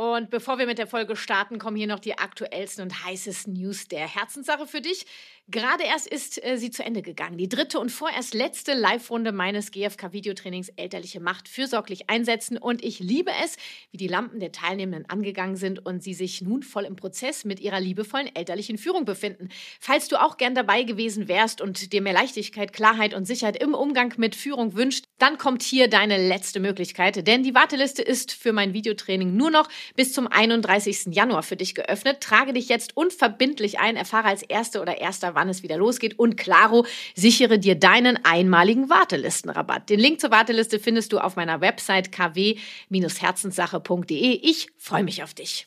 Und bevor wir mit der Folge starten, kommen hier noch die aktuellsten und heißesten News der Herzenssache für dich. Gerade erst ist äh, sie zu Ende gegangen. Die dritte und vorerst letzte Live-Runde meines GFK-Videotrainings Elterliche Macht fürsorglich einsetzen. Und ich liebe es, wie die Lampen der Teilnehmenden angegangen sind und sie sich nun voll im Prozess mit ihrer liebevollen elterlichen Führung befinden. Falls du auch gern dabei gewesen wärst und dir mehr Leichtigkeit, Klarheit und Sicherheit im Umgang mit Führung wünscht, dann kommt hier deine letzte Möglichkeit. Denn die Warteliste ist für mein Videotraining nur noch bis zum 31. Januar für dich geöffnet. Trage dich jetzt unverbindlich ein, erfahre als Erste oder Erster, wann es wieder losgeht. Und klaro, sichere dir deinen einmaligen Wartelistenrabatt. Den Link zur Warteliste findest du auf meiner Website kw-herzenssache.de. Ich freue mich auf dich.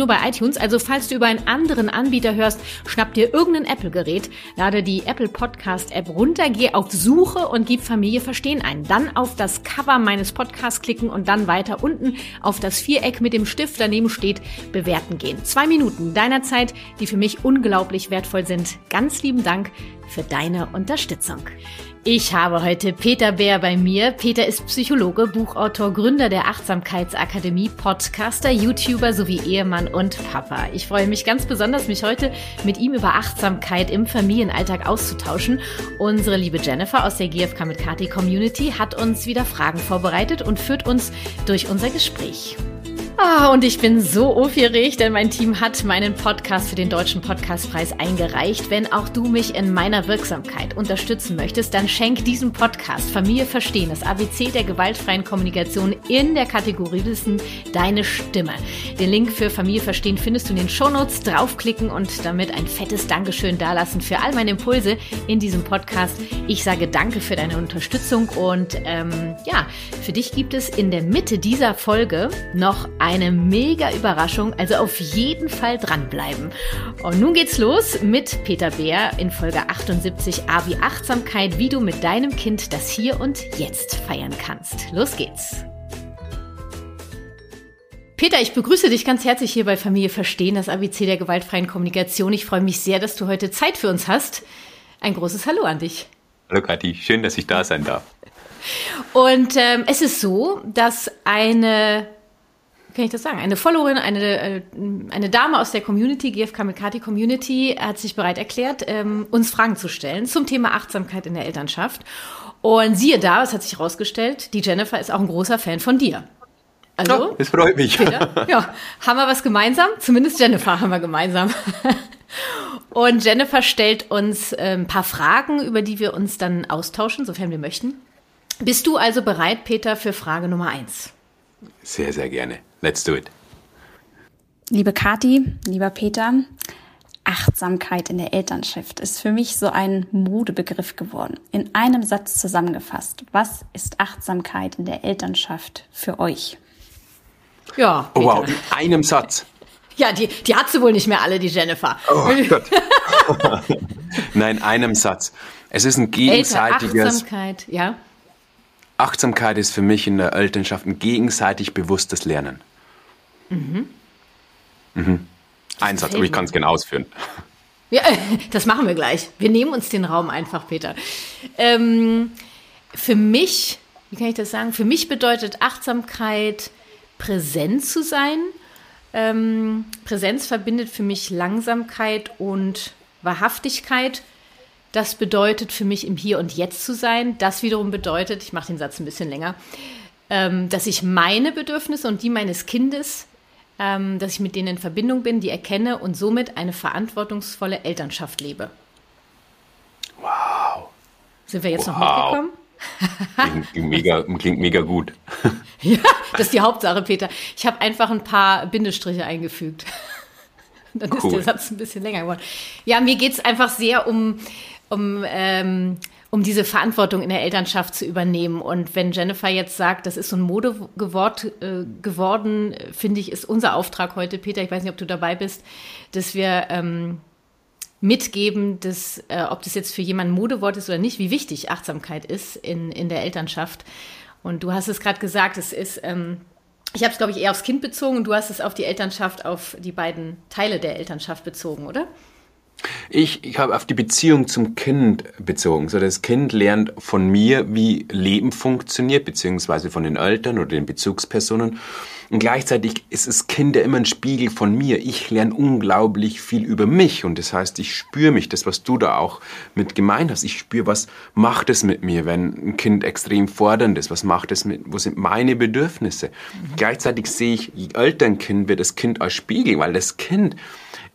nur bei iTunes. Also falls du über einen anderen Anbieter hörst, schnapp dir irgendein Apple-Gerät, lade die Apple Podcast App runter, geh auf Suche und gib Familie verstehen ein. Dann auf das Cover meines Podcasts klicken und dann weiter unten auf das Viereck mit dem Stift daneben steht, bewerten gehen. Zwei Minuten deiner Zeit, die für mich unglaublich wertvoll sind. Ganz lieben Dank für deine Unterstützung. Ich habe heute Peter Bär bei mir. Peter ist Psychologe, Buchautor, Gründer der Achtsamkeitsakademie, Podcaster, YouTuber sowie Ehemann und Papa. Ich freue mich ganz besonders, mich heute mit ihm über Achtsamkeit im Familienalltag auszutauschen. Unsere liebe Jennifer aus der GFK mit Kati Community hat uns wieder Fragen vorbereitet und führt uns durch unser Gespräch. Ah, und ich bin so aufgeregt, denn mein Team hat meinen Podcast für den Deutschen Podcastpreis eingereicht. Wenn auch du mich in meiner Wirksamkeit unterstützen möchtest, dann schenk diesem Podcast Familie verstehen, das ABC der gewaltfreien Kommunikation in der Kategorie Wissen deine Stimme. Den Link für Familie verstehen findest du in den Shownotes. Draufklicken und damit ein fettes Dankeschön dalassen für all meine Impulse in diesem Podcast. Ich sage danke für deine Unterstützung und ähm, ja, für dich gibt es in der Mitte dieser Folge noch ein eine mega Überraschung, also auf jeden Fall dranbleiben. Und nun geht's los mit Peter Bär in Folge 78 A wie Achtsamkeit, wie du mit deinem Kind das Hier und Jetzt feiern kannst. Los geht's! Peter, ich begrüße dich ganz herzlich hier bei Familie Verstehen, das ABC der gewaltfreien Kommunikation. Ich freue mich sehr, dass du heute Zeit für uns hast. Ein großes Hallo an dich. Hallo Kathi, schön, dass ich da sein darf. Und ähm, es ist so, dass eine kann ich das sagen? Eine Followerin, eine, äh, eine Dame aus der Community, GFK Mikati Community, hat sich bereit erklärt, ähm, uns Fragen zu stellen zum Thema Achtsamkeit in der Elternschaft. Und siehe da, es hat sich herausgestellt, die Jennifer ist auch ein großer Fan von dir. Also, es freut mich. Peter, ja, haben wir was gemeinsam? Zumindest Jennifer haben wir gemeinsam. Und Jennifer stellt uns ein paar Fragen, über die wir uns dann austauschen, sofern wir möchten. Bist du also bereit, Peter, für Frage Nummer eins? Sehr, sehr gerne. Let's do it. Liebe Kati, lieber Peter, Achtsamkeit in der Elternschaft ist für mich so ein Modebegriff geworden. In einem Satz zusammengefasst. Was ist Achtsamkeit in der Elternschaft für euch? Ja. Oh, wow, in einem Satz. Ja, die, die hat sie wohl nicht mehr alle, die Jennifer. Oh Gott. Nein, einem Satz. Es ist ein gegenseitiges. Achtsamkeit, ja. Achtsamkeit ist für mich in der Elternschaft ein gegenseitig bewusstes Lernen. Mhm. Mhm. Ein Satz, aber ich kann es gerne ausführen. Ja, das machen wir gleich. Wir nehmen uns den Raum einfach, Peter. Ähm, für mich, wie kann ich das sagen? Für mich bedeutet Achtsamkeit, präsent zu sein. Ähm, Präsenz verbindet für mich Langsamkeit und Wahrhaftigkeit. das bedeutet für mich im Hier und Jetzt zu sein. Das wiederum bedeutet, ich mache den Satz ein bisschen länger, ähm, dass ich meine Bedürfnisse und die meines Kindes, ähm, dass ich mit denen in Verbindung bin, die erkenne und somit eine verantwortungsvolle Elternschaft lebe. Wow. Sind wir jetzt wow. noch mitgekommen? Klingt mega, klingt mega gut. ja, das ist die Hauptsache, Peter. Ich habe einfach ein paar Bindestriche eingefügt. Dann cool. ist der Satz ein bisschen länger geworden. Ja, mir geht es einfach sehr um, um, ähm, um diese Verantwortung in der Elternschaft zu übernehmen. Und wenn Jennifer jetzt sagt, das ist so ein Modegewort äh, geworden, finde ich, ist unser Auftrag heute, Peter, ich weiß nicht, ob du dabei bist, dass wir ähm, mitgeben, dass, äh, ob das jetzt für jemanden Modewort ist oder nicht, wie wichtig Achtsamkeit ist in, in der Elternschaft. Und du hast es gerade gesagt, es ist, ähm, ich habe es, glaube ich, eher aufs Kind bezogen und du hast es auf die Elternschaft, auf die beiden Teile der Elternschaft bezogen, oder? Ich, ich habe auf die Beziehung zum Kind bezogen. So, das Kind lernt von mir, wie Leben funktioniert, beziehungsweise von den Eltern oder den Bezugspersonen. Und gleichzeitig ist das Kind ja immer ein Spiegel von mir. Ich lerne unglaublich viel über mich. Und das heißt, ich spüre mich, das, was du da auch mit gemeint hast. Ich spüre, was macht es mit mir, wenn ein Kind extrem fordernd ist? Was macht es mit, wo sind meine Bedürfnisse? Mhm. Gleichzeitig sehe ich, je älter ein Kind wird, das Kind als Spiegel, weil das Kind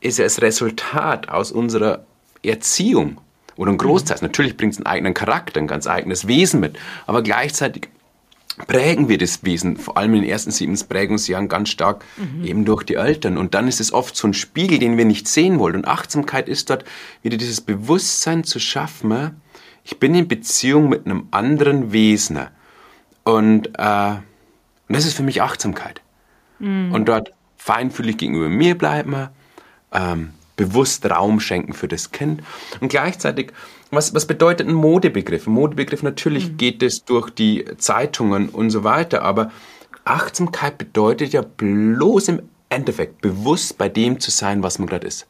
ist ja das Resultat aus unserer Erziehung oder ein Großteil. Mhm. Natürlich bringt es einen eigenen Charakter, ein ganz eigenes Wesen mit, aber gleichzeitig prägen wir das Wesen, vor allem in den ersten sieben Prägungsjahren ganz stark mhm. eben durch die Eltern. Und dann ist es oft so ein Spiegel, den wir nicht sehen wollen. Und Achtsamkeit ist dort wieder dieses Bewusstsein zu schaffen, ich bin in Beziehung mit einem anderen Wesen. Und, äh, und das ist für mich Achtsamkeit. Mhm. Und dort feinfühlig gegenüber mir bleiben, ähm, bewusst Raum schenken für das Kind und gleichzeitig was, was bedeutet ein Modebegriff? Ein Modebegriff, natürlich mhm. geht es durch die Zeitungen und so weiter, aber Achtsamkeit bedeutet ja bloß im Endeffekt bewusst bei dem zu sein, was man gerade ist.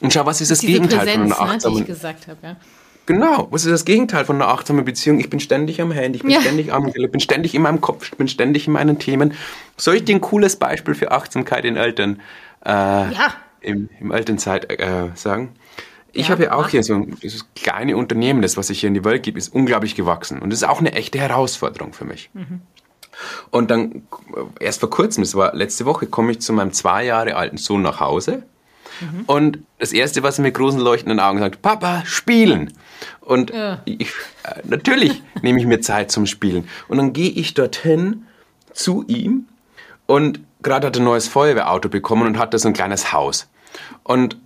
Und schau, was ist das Gegenteil Präsenz, von einer achtsamen... Ne, ich gesagt habe, ja. Genau, was ist das Gegenteil von einer achtsamen Beziehung? Ich bin ständig am Handy, ich bin ja. ständig am ich bin ständig in meinem Kopf, ich bin ständig in meinen Themen. Soll ich dir ein cooles Beispiel für Achtsamkeit in Eltern äh, ja. Im, im Elternzeit äh, sagen? Ich ja, habe ja auch hier so ein dieses kleine Unternehmen, das, was ich hier in die Welt gebe, ist unglaublich gewachsen. Und das ist auch eine echte Herausforderung für mich. Mhm. Und dann, erst vor kurzem, das war letzte Woche, komme ich zu meinem zwei Jahre alten Sohn nach Hause. Mhm. Und das Erste, was er mit großen leuchtenden Augen sagt, Papa, spielen. Und ja. ich, äh, natürlich nehme ich mir Zeit zum Spielen. Und dann gehe ich dorthin zu ihm und gerade hat er ein neues Feuerwehrauto bekommen und hat da so ein kleines Haus. Und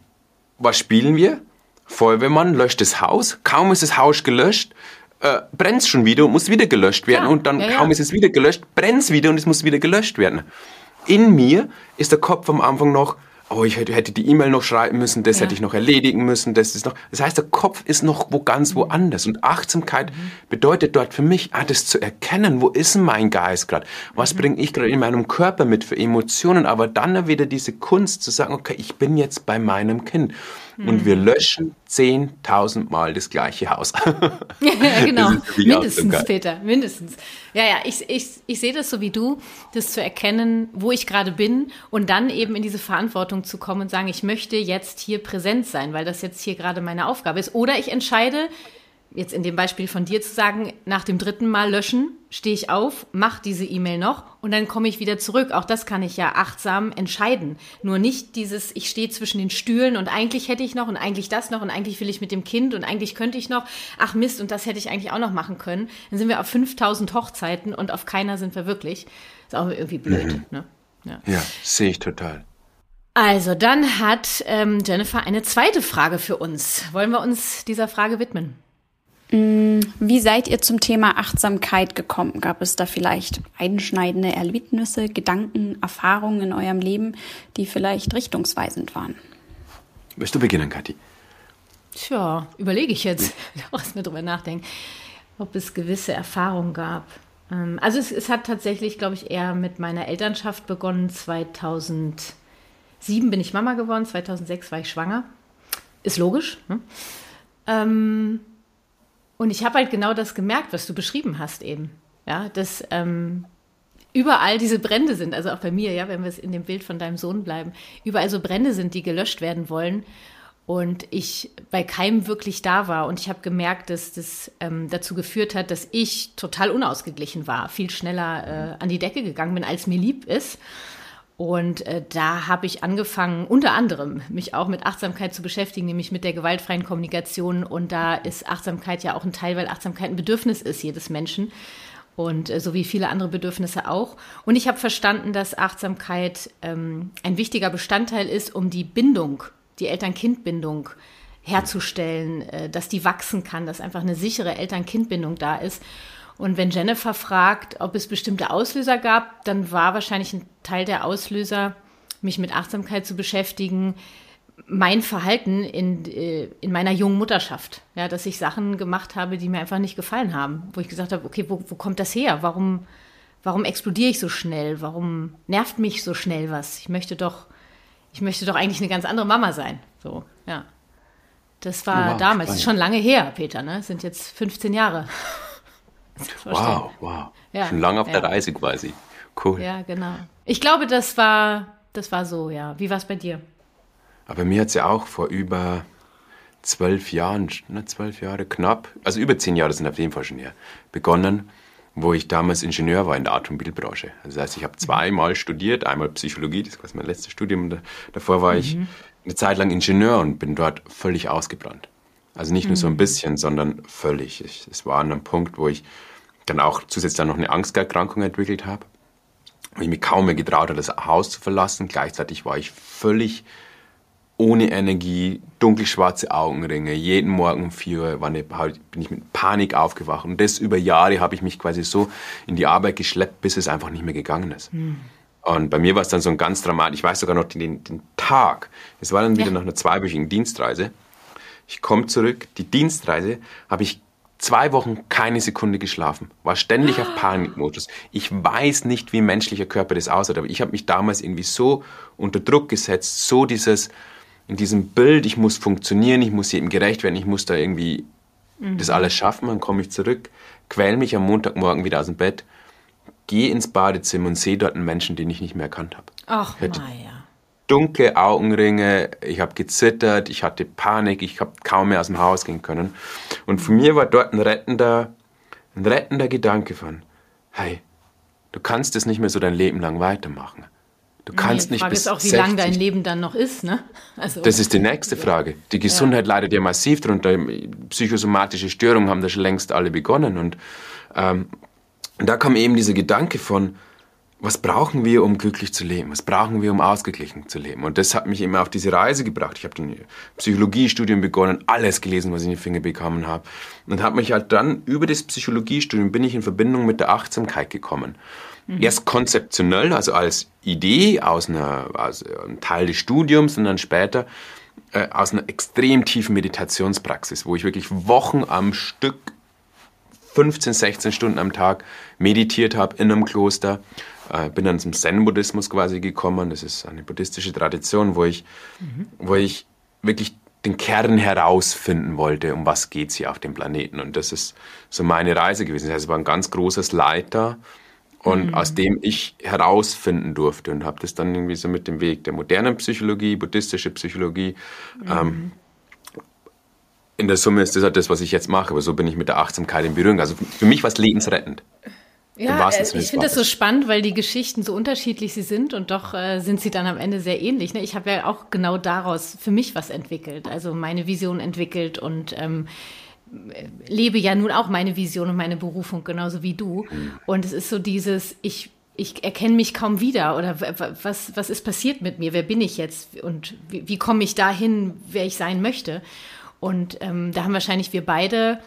was spielen wir? Feuerwehrmann löscht das Haus, kaum ist das Haus gelöscht, äh, brennt es schon wieder und muss wieder gelöscht werden. Ja, und dann ja, kaum ja. ist es wieder gelöscht, brennt es wieder und es muss wieder gelöscht werden. In mir ist der Kopf am Anfang noch, oh, ich hätte, die E-Mail noch schreiben müssen, das ja. hätte ich noch erledigen müssen, das ist noch. Das heißt, der Kopf ist noch wo ganz woanders. Und Achtsamkeit mhm. bedeutet dort für mich, ah, das zu erkennen, wo ist mein Geist gerade? Was mhm. bringe ich gerade in meinem Körper mit für Emotionen? Aber dann wieder diese Kunst zu sagen, okay, ich bin jetzt bei meinem Kind. Und wir löschen 10.000 Mal das gleiche Haus. ja, genau. Mindestens, Peter, mindestens. Ja, ja, ich, ich, ich sehe das so wie du, das zu erkennen, wo ich gerade bin und dann eben in diese Verantwortung zu kommen und sagen, ich möchte jetzt hier präsent sein, weil das jetzt hier gerade meine Aufgabe ist. Oder ich entscheide, jetzt in dem Beispiel von dir zu sagen, nach dem dritten Mal löschen, stehe ich auf, mache diese E-Mail noch und dann komme ich wieder zurück. Auch das kann ich ja achtsam entscheiden. Nur nicht dieses, ich stehe zwischen den Stühlen und eigentlich hätte ich noch und eigentlich das noch und eigentlich will ich mit dem Kind und eigentlich könnte ich noch. Ach Mist, und das hätte ich eigentlich auch noch machen können. Dann sind wir auf 5000 Hochzeiten und auf keiner sind wir wirklich. Ist auch irgendwie blöd. Mhm. Ne? Ja, ja sehe ich total. Also, dann hat ähm, Jennifer eine zweite Frage für uns. Wollen wir uns dieser Frage widmen? Mm, wie seid ihr zum Thema Achtsamkeit gekommen? Gab es da vielleicht einschneidende Erlebnisse, Gedanken, Erfahrungen in eurem Leben, die vielleicht richtungsweisend waren? Möchtest du beginnen, Kathi? Tja, überlege ich jetzt, was mir drüber nachdenken, ob es gewisse Erfahrungen gab. Ähm, also es, es hat tatsächlich, glaube ich, eher mit meiner Elternschaft begonnen. 2007 bin ich Mama geworden, 2006 war ich schwanger. Ist logisch. Ne? Ähm, und ich habe halt genau das gemerkt, was du beschrieben hast eben. Ja, dass ähm, überall diese Brände sind, also auch bei mir, ja, wenn wir in dem Bild von deinem Sohn bleiben, überall so Brände sind, die gelöscht werden wollen. und ich bei keinem wirklich da war. Und ich habe gemerkt, dass das ähm, dazu geführt hat, dass ich total unausgeglichen war, viel schneller äh, an die Decke gegangen bin, als mir lieb ist. Und äh, da habe ich angefangen, unter anderem mich auch mit Achtsamkeit zu beschäftigen, nämlich mit der gewaltfreien Kommunikation. Und da ist Achtsamkeit ja auch ein Teil, weil Achtsamkeit ein Bedürfnis ist jedes Menschen. Und äh, so wie viele andere Bedürfnisse auch. Und ich habe verstanden, dass Achtsamkeit ähm, ein wichtiger Bestandteil ist, um die Bindung die Eltern-Kind-Bindung herzustellen, äh, dass die wachsen kann, dass einfach eine sichere Eltern-Kind-Bindung da ist. Und wenn Jennifer fragt, ob es bestimmte Auslöser gab, dann war wahrscheinlich ein Teil der Auslöser, mich mit Achtsamkeit zu beschäftigen, mein Verhalten in, äh, in meiner jungen Mutterschaft. Ja, dass ich Sachen gemacht habe, die mir einfach nicht gefallen haben. Wo ich gesagt habe, okay, wo, wo kommt das her? Warum, warum explodiere ich so schnell? Warum nervt mich so schnell was? Ich möchte doch ich möchte doch eigentlich eine ganz andere Mama sein. So, ja. Das war wow, damals, spannend. schon lange her, Peter, ne? Das sind jetzt 15 Jahre. Wow, wow. Ja, schon lange auf ja. der Reise quasi. Cool. Ja, genau. Ich glaube, das war, das war so, ja. Wie war es bei dir? Aber mir hat es ja auch vor über zwölf Jahren, ne, zwölf Jahre knapp, also über zehn Jahre sind auf jeden Fall schon her, begonnen, wo ich damals Ingenieur war in der Automobilbranche. Also das heißt, ich habe zweimal studiert, einmal Psychologie, das war mein letztes Studium, davor war ich mhm. eine Zeit lang Ingenieur und bin dort völlig ausgebrannt. Also nicht nur so ein mhm. bisschen, sondern völlig. Es war an einem Punkt, wo ich dann auch zusätzlich dann noch eine Angsterkrankung entwickelt habe, wo ich mich kaum mehr getraut habe, das Haus zu verlassen. Gleichzeitig war ich völlig ohne Energie, dunkelschwarze Augenringe. Jeden Morgen um vier Uhr war eine, bin ich mit Panik aufgewacht. Und das über Jahre habe ich mich quasi so in die Arbeit geschleppt, bis es einfach nicht mehr gegangen ist. Mhm. Und bei mir war es dann so ein ganz dramatisch. Ich weiß sogar noch den, den Tag. Es war dann wieder ja. nach einer zweiwöchigen Dienstreise. Ich komme zurück. Die Dienstreise habe ich zwei Wochen keine Sekunde geschlafen, war ständig auf Panikmodus. Ich weiß nicht, wie menschlicher Körper das aussieht, aber ich habe mich damals irgendwie so unter Druck gesetzt, so dieses, in diesem Bild, ich muss funktionieren, ich muss jedem gerecht werden, ich muss da irgendwie mhm. das alles schaffen, dann komme ich zurück, quäl mich am Montagmorgen wieder aus dem Bett, gehe ins Badezimmer und sehe dort einen Menschen, den ich nicht mehr erkannt habe. Ach, Maja. Dunkle Augenringe, ich habe gezittert, ich hatte Panik, ich habe kaum mehr aus dem Haus gehen können. Und für mir war dort ein rettender, ein rettender Gedanke von, hey, du kannst es nicht mehr so dein Leben lang weitermachen. Du kannst nee, nicht Frage bis ist auch, wie lange dein Leben dann noch ist. Ne? Also, das ist die nächste Frage. Die Gesundheit ja. leidet ja massiv darunter. Psychosomatische Störungen haben da schon längst alle begonnen. Und ähm, da kam eben dieser Gedanke von, was brauchen wir, um glücklich zu leben? Was brauchen wir, um ausgeglichen zu leben? Und das hat mich immer auf diese Reise gebracht. Ich habe ein Psychologiestudium begonnen, alles gelesen, was ich in die Finger bekommen habe. Und habe mich halt dann über das Psychologiestudium bin ich in Verbindung mit der Achtsamkeit gekommen. Mhm. Erst konzeptionell, also als Idee aus, einer, aus einem Teil des Studiums und dann später äh, aus einer extrem tiefen Meditationspraxis, wo ich wirklich Wochen am Stück 15, 16 Stunden am Tag meditiert habe in einem Kloster. Äh, bin dann zum Zen-Buddhismus quasi gekommen. Das ist eine buddhistische Tradition, wo ich, mhm. wo ich wirklich den Kern herausfinden wollte, um was geht es hier auf dem Planeten. Und das ist so meine Reise gewesen. Das heißt, es war ein ganz großes Leiter und mhm. aus dem ich herausfinden durfte und habe das dann irgendwie so mit dem Weg der modernen Psychologie, buddhistische Psychologie. Mhm. Ähm, in der Summe ist das halt das, was ich jetzt mache, aber so bin ich mit der Achtsamkeit in Berührung. Also für mich war es lebensrettend. Ja, äh, ich finde das so spannend, weil die Geschichten so unterschiedlich sie sind und doch äh, sind sie dann am Ende sehr ähnlich. Ne? Ich habe ja auch genau daraus für mich was entwickelt, also meine Vision entwickelt und ähm, lebe ja nun auch meine Vision und meine Berufung genauso wie du. Und es ist so dieses, ich, ich erkenne mich kaum wieder oder was, was ist passiert mit mir? Wer bin ich jetzt? Und wie, wie komme ich dahin, wer ich sein möchte? Und ähm, da haben wahrscheinlich wir beide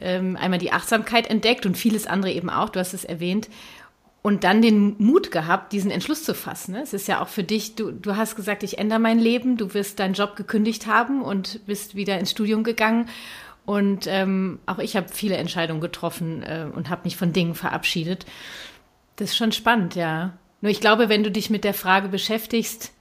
ähm, einmal die Achtsamkeit entdeckt und vieles andere eben auch, du hast es erwähnt. Und dann den Mut gehabt, diesen Entschluss zu fassen. Ne? Es ist ja auch für dich, du, du hast gesagt, ich ändere mein Leben, du wirst deinen Job gekündigt haben und bist wieder ins Studium gegangen und ähm, auch ich habe viele Entscheidungen getroffen äh, und habe mich von Dingen verabschiedet. Das ist schon spannend, ja. Nur ich glaube, wenn du dich mit der Frage beschäftigst,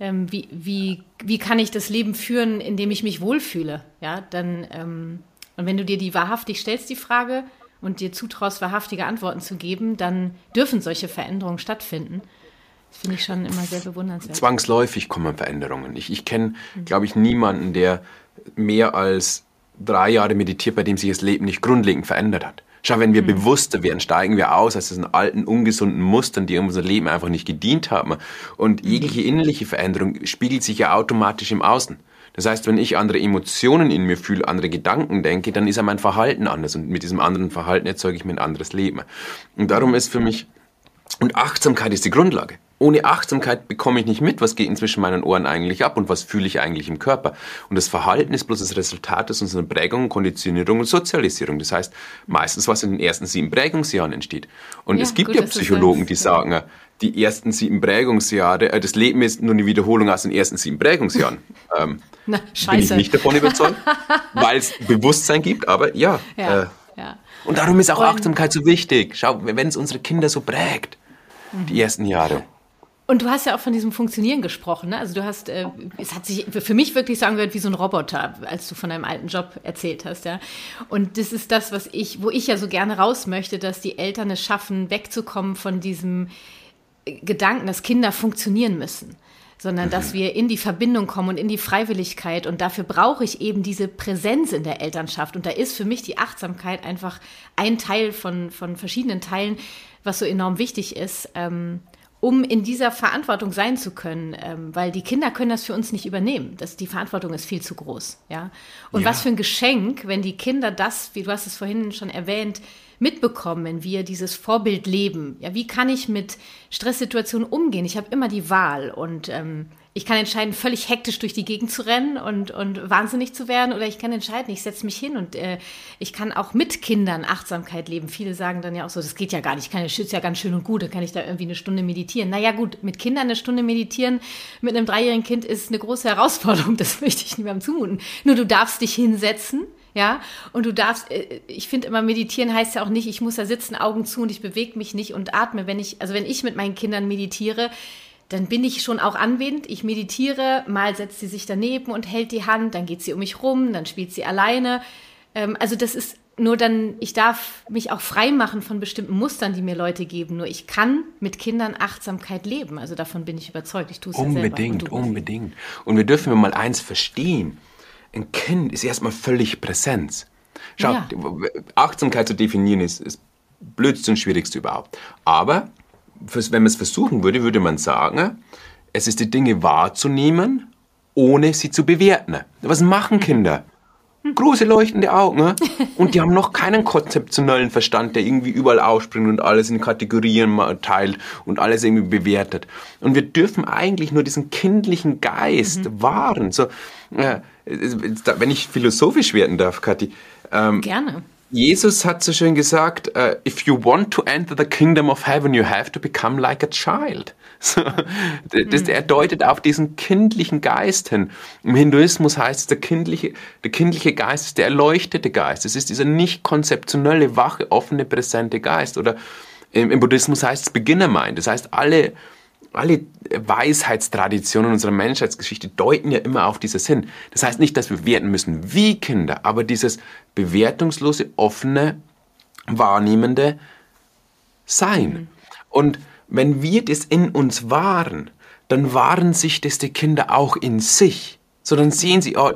ähm, wie, wie, wie kann ich das Leben führen, in dem ich mich wohlfühle, ja, dann, ähm, und wenn du dir die wahrhaftig stellst, die Frage, und dir zutraust, wahrhaftige Antworten zu geben, dann dürfen solche Veränderungen stattfinden. Das finde ich schon immer sehr bewundernswert. Zwangsläufig kommen Veränderungen. Ich, ich kenne, mhm. glaube ich, niemanden, der mehr als drei Jahre meditiert, bei dem sich das Leben nicht grundlegend verändert hat. Schau, wenn wir mhm. bewusster werden, steigen wir aus aus diesen alten, ungesunden Mustern, die unser Leben einfach nicht gedient haben. Und mhm. jegliche innerliche Veränderung spiegelt sich ja automatisch im Außen. Das heißt, wenn ich andere Emotionen in mir fühle, andere Gedanken denke, dann ist ja mein Verhalten anders. Und mit diesem anderen Verhalten erzeuge ich mir ein anderes Leben. Und darum ist für mich, und Achtsamkeit ist die Grundlage ohne Achtsamkeit bekomme ich nicht mit, was geht inzwischen meinen Ohren eigentlich ab und was fühle ich eigentlich im Körper. Und das Verhalten ist bloß das Resultat aus unserer Prägung, Konditionierung und Sozialisierung. Das heißt, meistens, was in den ersten sieben Prägungsjahren entsteht. Und ja, es gibt gut, ja Psychologen, die sagen, äh, die ersten sieben Prägungsjahre, äh, das Leben ist nur eine Wiederholung aus den ersten sieben Prägungsjahren. Ähm, Na, scheiße. Bin ich nicht davon überzeugt, weil es Bewusstsein gibt, aber ja. ja, äh, ja. Und darum ist auch und Achtsamkeit so wichtig. Schau, wenn es unsere Kinder so prägt, die ersten Jahre. Und du hast ja auch von diesem Funktionieren gesprochen. Ne? Also du hast, äh, es hat sich für mich wirklich so angehört wie so ein Roboter, als du von deinem alten Job erzählt hast, ja. Und das ist das, was ich, wo ich ja so gerne raus möchte, dass die Eltern es schaffen, wegzukommen von diesem Gedanken, dass Kinder funktionieren müssen sondern dass mhm. wir in die Verbindung kommen und in die Freiwilligkeit. Und dafür brauche ich eben diese Präsenz in der Elternschaft. Und da ist für mich die Achtsamkeit einfach ein Teil von, von verschiedenen Teilen, was so enorm wichtig ist. Ähm, um in dieser Verantwortung sein zu können, ähm, weil die Kinder können das für uns nicht übernehmen. Das, die Verantwortung ist viel zu groß. Ja? Und ja. was für ein Geschenk, wenn die Kinder das, wie du hast es vorhin schon erwähnt, mitbekommen, wenn wir dieses Vorbild leben. Ja, wie kann ich mit Stresssituationen umgehen? Ich habe immer die Wahl und ähm, ich kann entscheiden, völlig hektisch durch die Gegend zu rennen und, und wahnsinnig zu werden, oder ich kann entscheiden, ich setze mich hin und äh, ich kann auch mit Kindern Achtsamkeit leben. Viele sagen dann ja auch so, das geht ja gar nicht, ich kann, schütze ja ganz schön und gut, da kann ich da irgendwie eine Stunde meditieren. Naja gut, mit Kindern eine Stunde meditieren, mit einem dreijährigen Kind ist eine große Herausforderung, das möchte ich niemandem zumuten. Nur du darfst dich hinsetzen, ja, und du darfst, äh, ich finde immer, meditieren heißt ja auch nicht, ich muss da sitzen, Augen zu und ich bewege mich nicht und atme. Wenn ich, also wenn ich mit meinen Kindern meditiere, dann bin ich schon auch anwesend. Ich meditiere, mal setzt sie sich daneben und hält die Hand, dann geht sie um mich rum, dann spielt sie alleine. Ähm, also das ist nur dann, ich darf mich auch frei machen von bestimmten Mustern, die mir Leute geben. Nur ich kann mit Kindern Achtsamkeit leben. Also davon bin ich überzeugt. Ich tue es Unbedingt, ja selber. unbedingt. Und wir dürfen mal eins verstehen. Ein Kind ist erstmal völlig Präsenz. Schau, ja. Achtsamkeit zu definieren ist, ist blödste und schwierigste überhaupt. Aber wenn man es versuchen würde, würde man sagen, es ist die Dinge wahrzunehmen, ohne sie zu bewerten. Was machen Kinder? Große leuchtende Augen. Ne? Und die haben noch keinen konzeptionellen Verstand, der irgendwie überall ausspringt und alles in Kategorien teilt und alles irgendwie bewertet. Und wir dürfen eigentlich nur diesen kindlichen Geist mhm. wahren. So, äh, wenn ich philosophisch werden darf, Kathi. Ähm, Gerne. Jesus hat so schön gesagt, uh, if you want to enter the kingdom of heaven, you have to become like a child. So, das, mhm. Er deutet auf diesen kindlichen Geist hin. Im Hinduismus heißt es, der kindliche, der kindliche Geist ist der erleuchtete Geist. Es ist dieser nicht konzeptionelle, wache, offene, präsente Geist. Oder im, im Buddhismus heißt es Beginner Mind. Das heißt, alle alle Weisheitstraditionen unserer Menschheitsgeschichte deuten ja immer auf dieses hin. Das heißt nicht, dass wir werten müssen wie Kinder, aber dieses bewertungslose, offene, wahrnehmende Sein. Mhm. Und wenn wir das in uns wahren, dann wahren sich das die Kinder auch in sich. So dann sehen sie, oh,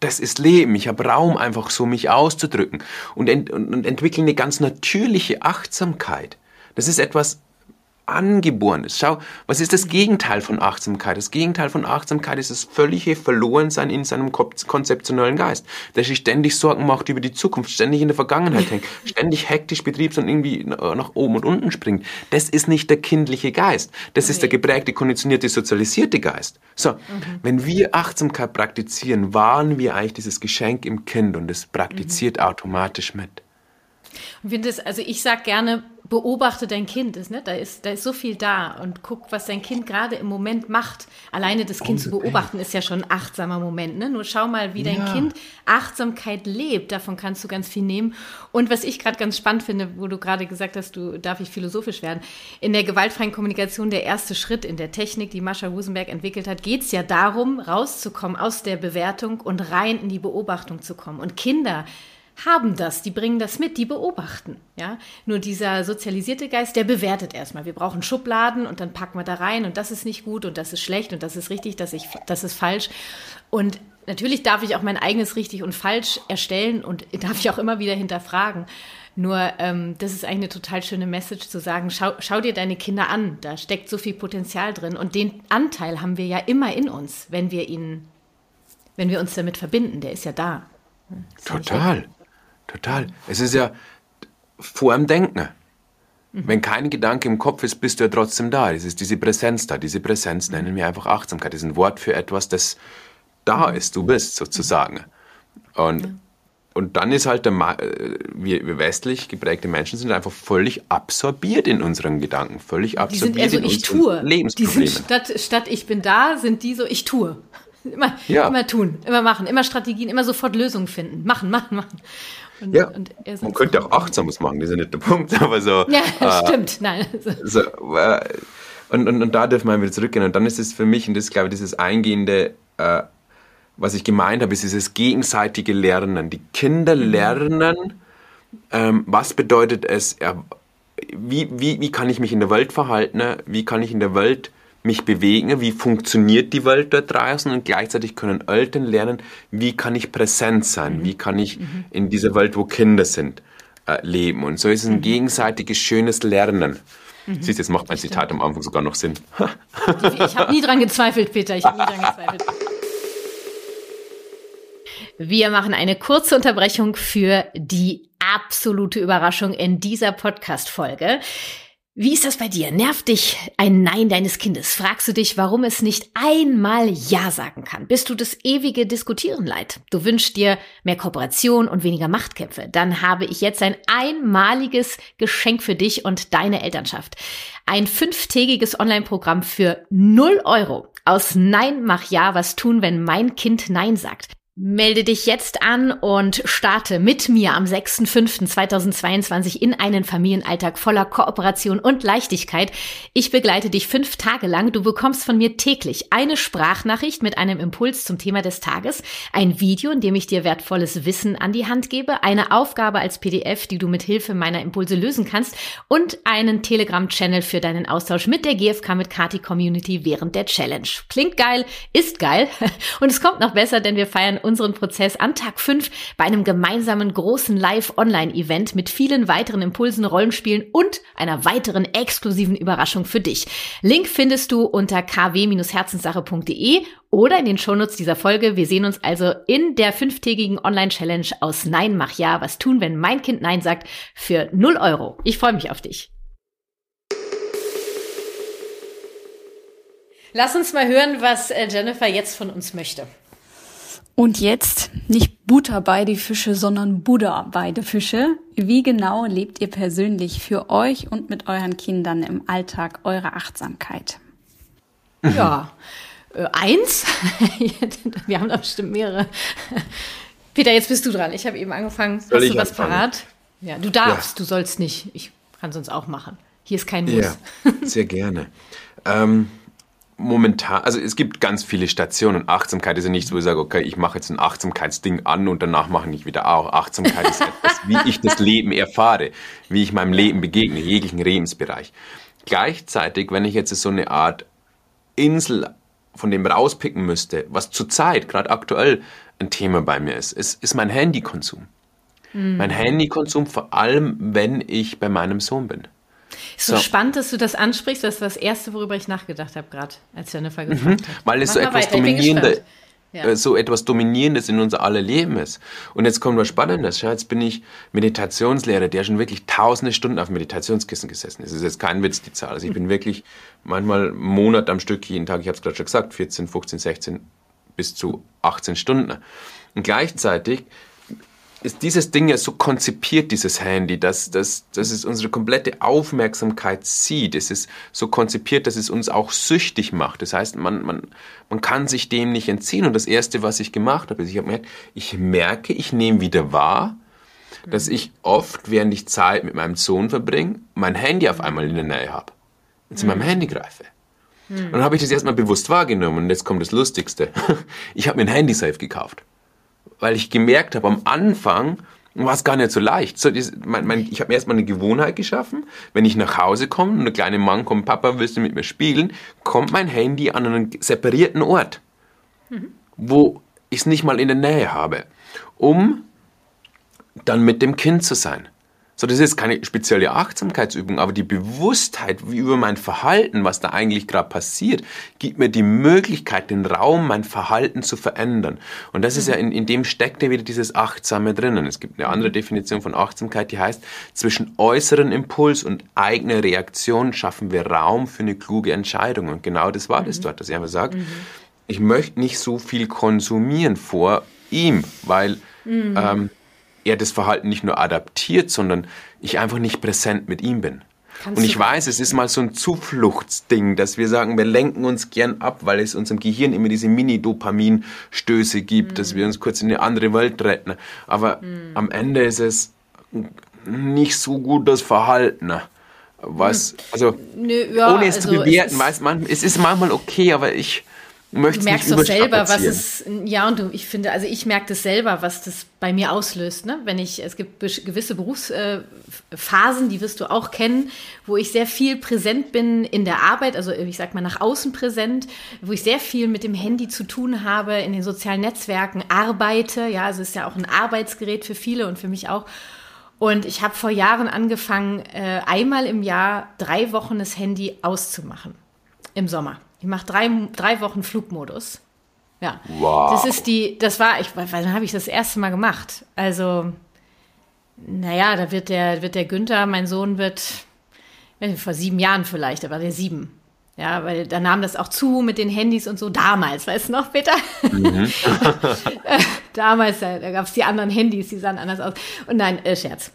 das ist Leben, ich habe Raum einfach so, mich auszudrücken und, ent und entwickeln eine ganz natürliche Achtsamkeit. Das ist etwas angeboren ist. Schau, was ist das Gegenteil von Achtsamkeit? Das Gegenteil von Achtsamkeit ist das völlige Verlorensein in seinem konzeptionellen Geist, der sich ständig Sorgen macht über die Zukunft, ständig in der Vergangenheit hängt, ständig hektisch betriebs und irgendwie nach oben und unten springt. Das ist nicht der kindliche Geist. Das ist der geprägte, konditionierte, sozialisierte Geist. So, mhm. wenn wir Achtsamkeit praktizieren, wahren wir eigentlich dieses Geschenk im Kind und es praktiziert mhm. automatisch mit. Und finde es, also ich sag gerne, beobachte dein Kind. Ist, ne? da, ist, da ist so viel da und guck, was dein Kind gerade im Moment macht. Alleine das Kind zu beobachten ist ja schon ein achtsamer Moment. Ne? Nur schau mal, wie dein ja. Kind Achtsamkeit lebt. Davon kannst du ganz viel nehmen. Und was ich gerade ganz spannend finde, wo du gerade gesagt hast, du darf ich philosophisch werden. In der gewaltfreien Kommunikation, der erste Schritt in der Technik, die Mascha Rosenberg entwickelt hat, geht es ja darum, rauszukommen aus der Bewertung und rein in die Beobachtung zu kommen. Und Kinder haben das, die bringen das mit, die beobachten. Ja, nur dieser sozialisierte Geist, der bewertet erstmal. Wir brauchen Schubladen und dann packen wir da rein und das ist nicht gut und das ist schlecht und das ist richtig, das, ich, das ist falsch. Und natürlich darf ich auch mein eigenes richtig und falsch erstellen und darf ich auch immer wieder hinterfragen. Nur ähm, das ist eigentlich eine total schöne Message zu sagen, schau, schau dir deine Kinder an, da steckt so viel Potenzial drin und den Anteil haben wir ja immer in uns, wenn wir ihn, wenn wir uns damit verbinden, der ist ja da. Total, total. Es ist ja vor dem Denken. Wenn kein Gedanke im Kopf ist, bist du ja trotzdem da. Es ist diese Präsenz da. Diese Präsenz nennen wir einfach Achtsamkeit. Das ist ein Wort für etwas, das da ist, du bist sozusagen. Und ja und dann ist halt der, äh, wir, westlich geprägte Menschen sind einfach völlig absorbiert in unseren Gedanken, völlig absorbiert die sind eher so, ich tue. Lebensproblemen. statt, statt ich bin da, sind die so, ich tue. Immer, ja. immer tun, immer machen, immer Strategien, immer sofort Lösungen finden. Machen, machen, machen. Und, ja, und man könnte auch Achtsames machen, das ist ja nicht der Punkt, aber so. Ja, äh, stimmt, nein. So, äh, und, und, und da dürfen wir wieder zurückgehen. Und dann ist es für mich, und das ist, glaube ich, dieses eingehende äh, was ich gemeint habe, ist dieses gegenseitige Lernen. Die Kinder mhm. lernen, ähm, was bedeutet es, wie, wie, wie kann ich mich in der Welt verhalten, wie kann ich in der Welt mich bewegen, wie funktioniert die Welt dort draußen und gleichzeitig können Eltern lernen, wie kann ich präsent sein, mhm. wie kann ich mhm. in dieser Welt, wo Kinder sind, äh, leben. Und so ist es ein mhm. gegenseitiges, schönes Lernen. Mhm. Siehst du, jetzt macht mein Zitat am Anfang sogar noch Sinn. ich habe nie dran gezweifelt, Peter, ich habe nie dran gezweifelt. Wir machen eine kurze Unterbrechung für die absolute Überraschung in dieser Podcast-Folge. Wie ist das bei dir? Nervt dich ein Nein deines Kindes? Fragst du dich, warum es nicht einmal Ja sagen kann? Bist du das ewige Diskutieren leid? Du wünschst dir mehr Kooperation und weniger Machtkämpfe? Dann habe ich jetzt ein einmaliges Geschenk für dich und deine Elternschaft. Ein fünftägiges Online-Programm für 0 Euro. Aus Nein mach Ja was tun, wenn mein Kind Nein sagt. Melde dich jetzt an und starte mit mir am 6.5.2022 in einen Familienalltag voller Kooperation und Leichtigkeit. Ich begleite dich fünf Tage lang. Du bekommst von mir täglich eine Sprachnachricht mit einem Impuls zum Thema des Tages, ein Video, in dem ich dir wertvolles Wissen an die Hand gebe, eine Aufgabe als PDF, die du mit Hilfe meiner Impulse lösen kannst und einen Telegram-Channel für deinen Austausch mit der GFK mit Kati Community während der Challenge. Klingt geil, ist geil und es kommt noch besser, denn wir feiern unseren Prozess an Tag 5 bei einem gemeinsamen großen Live-Online-Event mit vielen weiteren Impulsen, Rollenspielen und einer weiteren exklusiven Überraschung für dich. Link findest du unter kw-herzenssache.de oder in den Shownotes dieser Folge. Wir sehen uns also in der fünftägigen Online-Challenge aus Nein, mach ja, was tun, wenn mein Kind Nein sagt, für 0 Euro. Ich freue mich auf dich. Lass uns mal hören, was äh, Jennifer jetzt von uns möchte. Und jetzt nicht Butter bei die Fische, sondern Buddha bei die Fische. Wie genau lebt ihr persönlich für euch und mit euren Kindern im Alltag eure Achtsamkeit? Ja, äh, eins. Wir haben da bestimmt mehrere. Peter, jetzt bist du dran. Ich habe eben angefangen. Soll Hast du was anfangen? parat? Ja, du darfst, ja. du sollst nicht. Ich kann sonst auch machen. Hier ist kein Muss. Ja, sehr gerne. Ähm, momentan, also es gibt ganz viele Stationen. Achtsamkeit ist ja nicht so, wo ich sage, okay, ich mache jetzt ein Achtsamkeitsding an und danach mache ich wieder auch. Achtsamkeit ist etwas, wie ich das Leben erfahre, wie ich meinem Leben begegne, jeglichen Lebensbereich. Gleichzeitig, wenn ich jetzt so eine Art Insel von dem rauspicken müsste, was zurzeit, gerade aktuell, ein Thema bei mir ist, ist, ist mein Handykonsum. Mhm. Mein Handykonsum, vor allem, wenn ich bei meinem Sohn bin. Ist so, so, spannend, dass du das ansprichst. Das ist das Erste, worüber ich nachgedacht habe, gerade, als Jennifer mhm. gefragt mhm, hat. Weil es so etwas Dominierendes, ja. Äh, so etwas Dominierendes in unser aller Leben ist. Und jetzt kommt was Spannendes. Schau, jetzt bin ich Meditationslehrer, der schon wirklich tausende Stunden auf Meditationskissen gesessen ist. Das ist jetzt kein Witz, die Zahl. Also ich bin wirklich manchmal einen Monat am Stück, jeden Tag, ich habe es gerade schon gesagt, 14, 15, 16 bis zu 18 Stunden. Und gleichzeitig ist dieses Ding ja so konzipiert, dieses Handy, dass, dass, dass es unsere komplette Aufmerksamkeit zieht. Es ist so konzipiert, dass es uns auch süchtig macht. Das heißt, man, man, man kann sich dem nicht entziehen. Und das Erste, was ich gemacht habe, ist, ich habe gemerkt, ich merke, ich nehme wieder wahr, dass ich oft, während ich Zeit mit meinem Sohn verbringe, mein Handy auf einmal in der Nähe habe und zu meinem mhm. Handy greife. Und dann habe ich das erstmal bewusst wahrgenommen und jetzt kommt das Lustigste. Ich habe mir ein Handy-Safe gekauft weil ich gemerkt habe, am Anfang war es gar nicht so leicht. So, das, mein, mein, ich habe mir erstmal eine Gewohnheit geschaffen. Wenn ich nach Hause komme und der kleine Mann kommt, Papa, willst du mit mir spielen? Kommt mein Handy an einen separierten Ort, mhm. wo ich es nicht mal in der Nähe habe, um dann mit dem Kind zu sein. So, das ist keine spezielle Achtsamkeitsübung, aber die Bewusstheit wie über mein Verhalten, was da eigentlich gerade passiert, gibt mir die Möglichkeit, den Raum, mein Verhalten zu verändern. Und das ist ja, in, in dem steckt ja wieder dieses Achtsame drinnen. Es gibt eine andere Definition von Achtsamkeit, die heißt, zwischen äußeren Impuls und eigener Reaktion schaffen wir Raum für eine kluge Entscheidung. Und genau das war das mhm. dort, dass er mir sagt, mhm. ich möchte nicht so viel konsumieren vor ihm, weil mhm. ähm, er das Verhalten nicht nur adaptiert, sondern ich einfach nicht präsent mit ihm bin. Kannst und ich weiß, es ist mal so ein Zufluchtsding, dass wir sagen, wir lenken uns gern ab, weil es unserem Gehirn immer diese Mini-Dopaminstöße gibt, mm. dass wir uns kurz in eine andere Welt retten. Aber mm. am Ende ist es nicht so gut das Verhalten. Was, hm. also, Nö, ja, ohne es also zu bewerten, weiß man, es ist manchmal okay, aber ich, Du merkst doch selber, was es, ja, und du, ich finde, also ich merke das selber, was das bei mir auslöst, ne? Wenn ich, es gibt gewisse Berufsphasen, die wirst du auch kennen, wo ich sehr viel präsent bin in der Arbeit, also ich sag mal nach außen präsent, wo ich sehr viel mit dem Handy zu tun habe, in den sozialen Netzwerken arbeite, ja, also ist ja auch ein Arbeitsgerät für viele und für mich auch. Und ich habe vor Jahren angefangen, äh, einmal im Jahr drei Wochen das Handy auszumachen. Im Sommer. Ich mache drei, drei Wochen Flugmodus. Ja. Wow. Das ist die, das war, ich, wann habe ich das erste Mal gemacht? Also, naja, da wird der, wird der Günther, mein Sohn wird, vor sieben Jahren vielleicht, da war der sieben. Ja, weil da nahm das auch zu mit den Handys und so. Damals, weißt du noch, Peter? Mhm. Damals, da, da gab es die anderen Handys, die sahen anders aus. Und nein, äh, Scherz.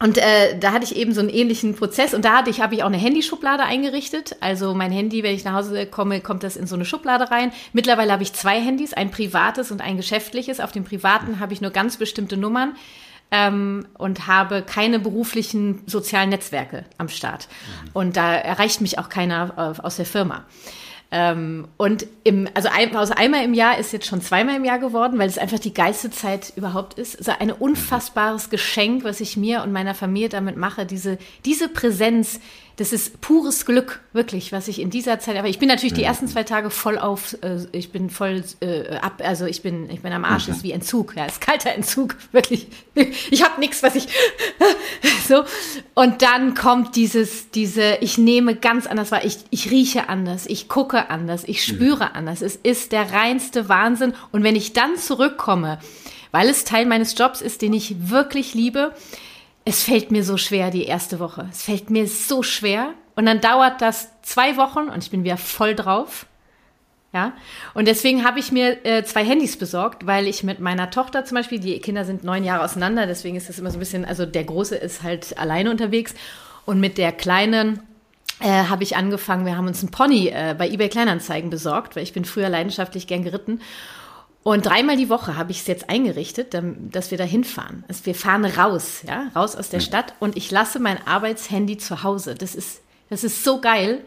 Und äh, da hatte ich eben so einen ähnlichen Prozess und da hatte ich, habe ich auch eine Handyschublade eingerichtet. Also mein Handy, wenn ich nach Hause komme, kommt das in so eine Schublade rein. Mittlerweile habe ich zwei Handys, ein privates und ein geschäftliches. Auf dem privaten habe ich nur ganz bestimmte Nummern ähm, und habe keine beruflichen sozialen Netzwerke am Start. Mhm. Und da erreicht mich auch keiner äh, aus der Firma. Ähm, und im, also ein, aus einmal im Jahr ist jetzt schon zweimal im Jahr geworden, weil es einfach die geilste Zeit überhaupt ist. Also ein unfassbares Geschenk, was ich mir und meiner Familie damit mache, diese, diese Präsenz, das ist pures Glück, wirklich, was ich in dieser Zeit, aber ich bin natürlich die ersten zwei Tage voll auf, äh, ich bin voll äh, ab, also ich bin, ich bin am Arsch, mhm. ist wie Entzug, ja, ist kalter Entzug, wirklich. Ich habe nichts, was ich, so. Und dann kommt dieses, diese, ich nehme ganz anders wahr, ich, ich rieche anders, ich gucke anders, ich spüre mhm. anders. Es ist der reinste Wahnsinn. Und wenn ich dann zurückkomme, weil es Teil meines Jobs ist, den ich wirklich liebe, es fällt mir so schwer die erste Woche. Es fällt mir so schwer. Und dann dauert das zwei Wochen und ich bin wieder voll drauf. Ja, und deswegen habe ich mir äh, zwei Handys besorgt, weil ich mit meiner Tochter zum Beispiel, die Kinder sind neun Jahre auseinander, deswegen ist das immer so ein bisschen, also der Große ist halt alleine unterwegs und mit der Kleinen äh, habe ich angefangen, wir haben uns einen Pony äh, bei eBay Kleinanzeigen besorgt, weil ich bin früher leidenschaftlich gern geritten und dreimal die Woche habe ich es jetzt eingerichtet, dass wir da hinfahren. Also wir fahren raus, ja, raus aus der Stadt und ich lasse mein Arbeitshandy zu Hause. Das ist, das ist so geil.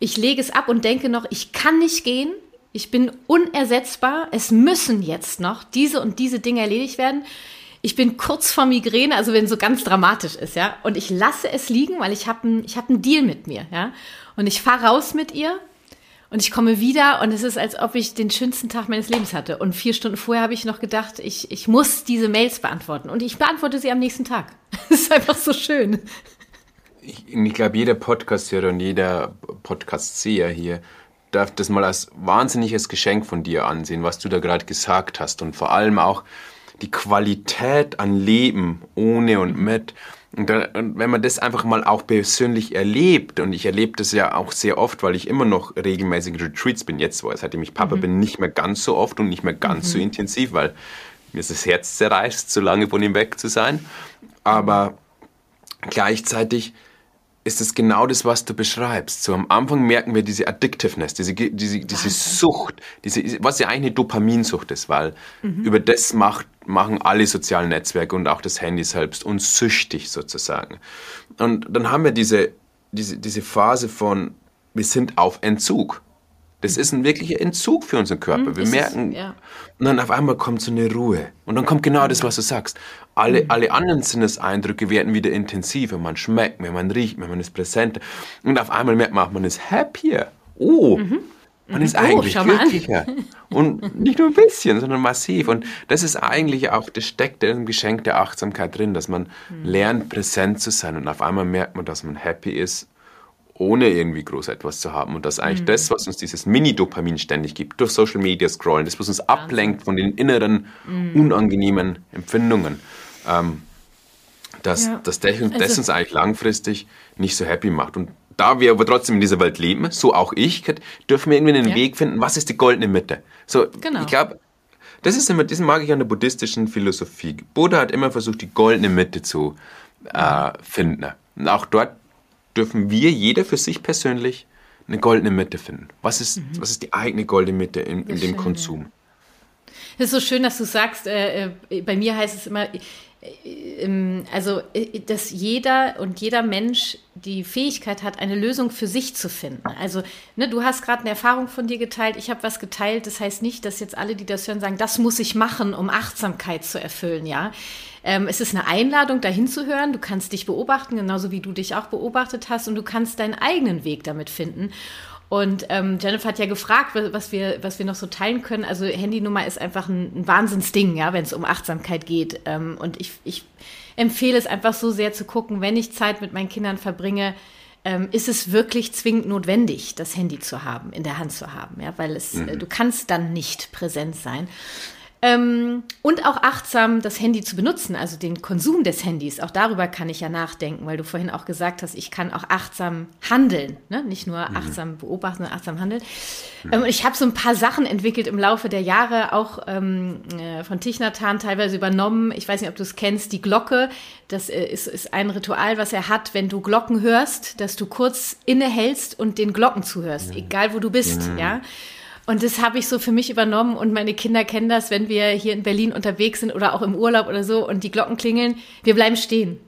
Ich lege es ab und denke noch, ich kann nicht gehen. Ich bin unersetzbar. Es müssen jetzt noch diese und diese Dinge erledigt werden. Ich bin kurz vor Migräne, also wenn es so ganz dramatisch ist, ja. Und ich lasse es liegen, weil ich habe einen hab Deal mit mir, ja. Und ich fahre raus mit ihr und ich komme wieder und es ist, als ob ich den schönsten Tag meines Lebens hatte. Und vier Stunden vorher habe ich noch gedacht, ich, ich muss diese Mails beantworten. Und ich beantworte sie am nächsten Tag. Es ist einfach so schön. Ich, ich glaube, jeder Podcast-Hörer und jeder Podcast-Seher hier darf das mal als wahnsinniges Geschenk von dir ansehen, was du da gerade gesagt hast. Und vor allem auch die Qualität an Leben ohne und mit. Und, dann, und, wenn man das einfach mal auch persönlich erlebt, und ich erlebe das ja auch sehr oft, weil ich immer noch regelmäßig Retreats bin, jetzt, seitdem ich Papa mhm. bin, nicht mehr ganz so oft und nicht mehr ganz mhm. so intensiv, weil mir ist das Herz zerreißt, so lange von ihm weg zu sein. Aber gleichzeitig ist es genau das, was du beschreibst. So am Anfang merken wir diese Addictiveness, diese, diese, diese Sucht, diese, was ja eigentlich eine Dopaminsucht ist, weil mhm. über das macht, machen alle sozialen Netzwerke und auch das Handy selbst uns süchtig sozusagen. Und dann haben wir diese, diese, diese Phase von, wir sind auf Entzug. Das ist ein wirklicher Entzug für unseren Körper. Mhm, Wir ist es, merken, ja. und dann auf einmal kommt so eine Ruhe. Und dann kommt genau das, was du sagst. Alle, alle anderen Sinneseindrücke werden wieder intensiver. Man schmeckt mehr, man riecht mehr, man ist präsenter. Und auf einmal merkt man auch, man ist happier. Oh, man ist Oh, eigentlich glücklicher. Und nicht nur ein bisschen, sondern massiv. Und das ist eigentlich auch, das steckt in dem Geschenk der Achtsamkeit drin, dass man lernt, präsent zu sein. Und auf einmal merkt man, dass man happy ist, ohne irgendwie groß etwas zu haben. Und dass eigentlich das, was uns dieses Mini-Dopamin ständig gibt, durch Social Media scrollen, das, was uns ablenkt von den inneren, unangenehmen Empfindungen, ähm, dass, Ja. dass das, das Also- uns eigentlich langfristig nicht so happy macht. Und da wir aber trotzdem in dieser Welt leben, so auch ich, dürfen wir irgendwie einen Ja. Weg finden, was ist die goldene Mitte? So, Genau. ich glaube, das ist immer, das mag ich an der buddhistischen Philosophie. Buddha hat immer versucht, die goldene Mitte zu äh, finden. Und auch dort dürfen wir, jeder für sich persönlich, eine goldene Mitte finden. Was ist, was ist die eigene goldene Mitte in, in dem schön, Konsum? Es ist so schön, dass du sagst, äh, äh, bei mir heißt es immer, äh, ähm, also, äh, dass jeder und jeder Mensch die Fähigkeit hat, eine Lösung für sich zu finden. Also, ne, du hast gerade eine Erfahrung von dir geteilt, ich habe was geteilt. Das heißt nicht, dass jetzt alle, die das hören, sagen, das muss ich machen, um Achtsamkeit zu erfüllen, ja. Ähm, es ist eine Einladung, dahin zu hören. Du kannst dich beobachten, genauso wie du dich auch beobachtet hast, und du kannst deinen eigenen Weg damit finden. Und ähm, Jennifer hat ja gefragt, was wir, was wir noch so teilen können. Also Handynummer ist einfach ein, ein Wahnsinnsding, ja, wenn es um Achtsamkeit geht. Ähm, und ich, ich empfehle es einfach so sehr zu gucken, wenn ich Zeit mit meinen Kindern verbringe, ähm, ist es wirklich zwingend notwendig, das Handy zu haben, in der Hand zu haben, ja, weil es, äh, du kannst dann nicht präsent sein. Ähm, und auch achtsam das Handy zu benutzen, also den Konsum des Handys. Auch darüber kann ich ja nachdenken, weil du vorhin auch gesagt hast, ich kann auch achtsam handeln, ne? nicht nur achtsam beobachten, sondern achtsam handeln. Ähm, und ich habe so ein paar Sachen entwickelt im Laufe der Jahre, auch ähm, äh, von Tichnatan teilweise übernommen. Ich weiß nicht, ob du es kennst, die Glocke. Das äh, ist, ist ein Ritual, was er hat, wenn du Glocken hörst, dass du kurz innehältst und den Glocken zuhörst, egal wo du bist, ja. Und das habe ich so für mich übernommen und meine Kinder kennen das, wenn wir hier in Berlin unterwegs sind oder auch im Urlaub oder so und die Glocken klingeln, wir bleiben stehen.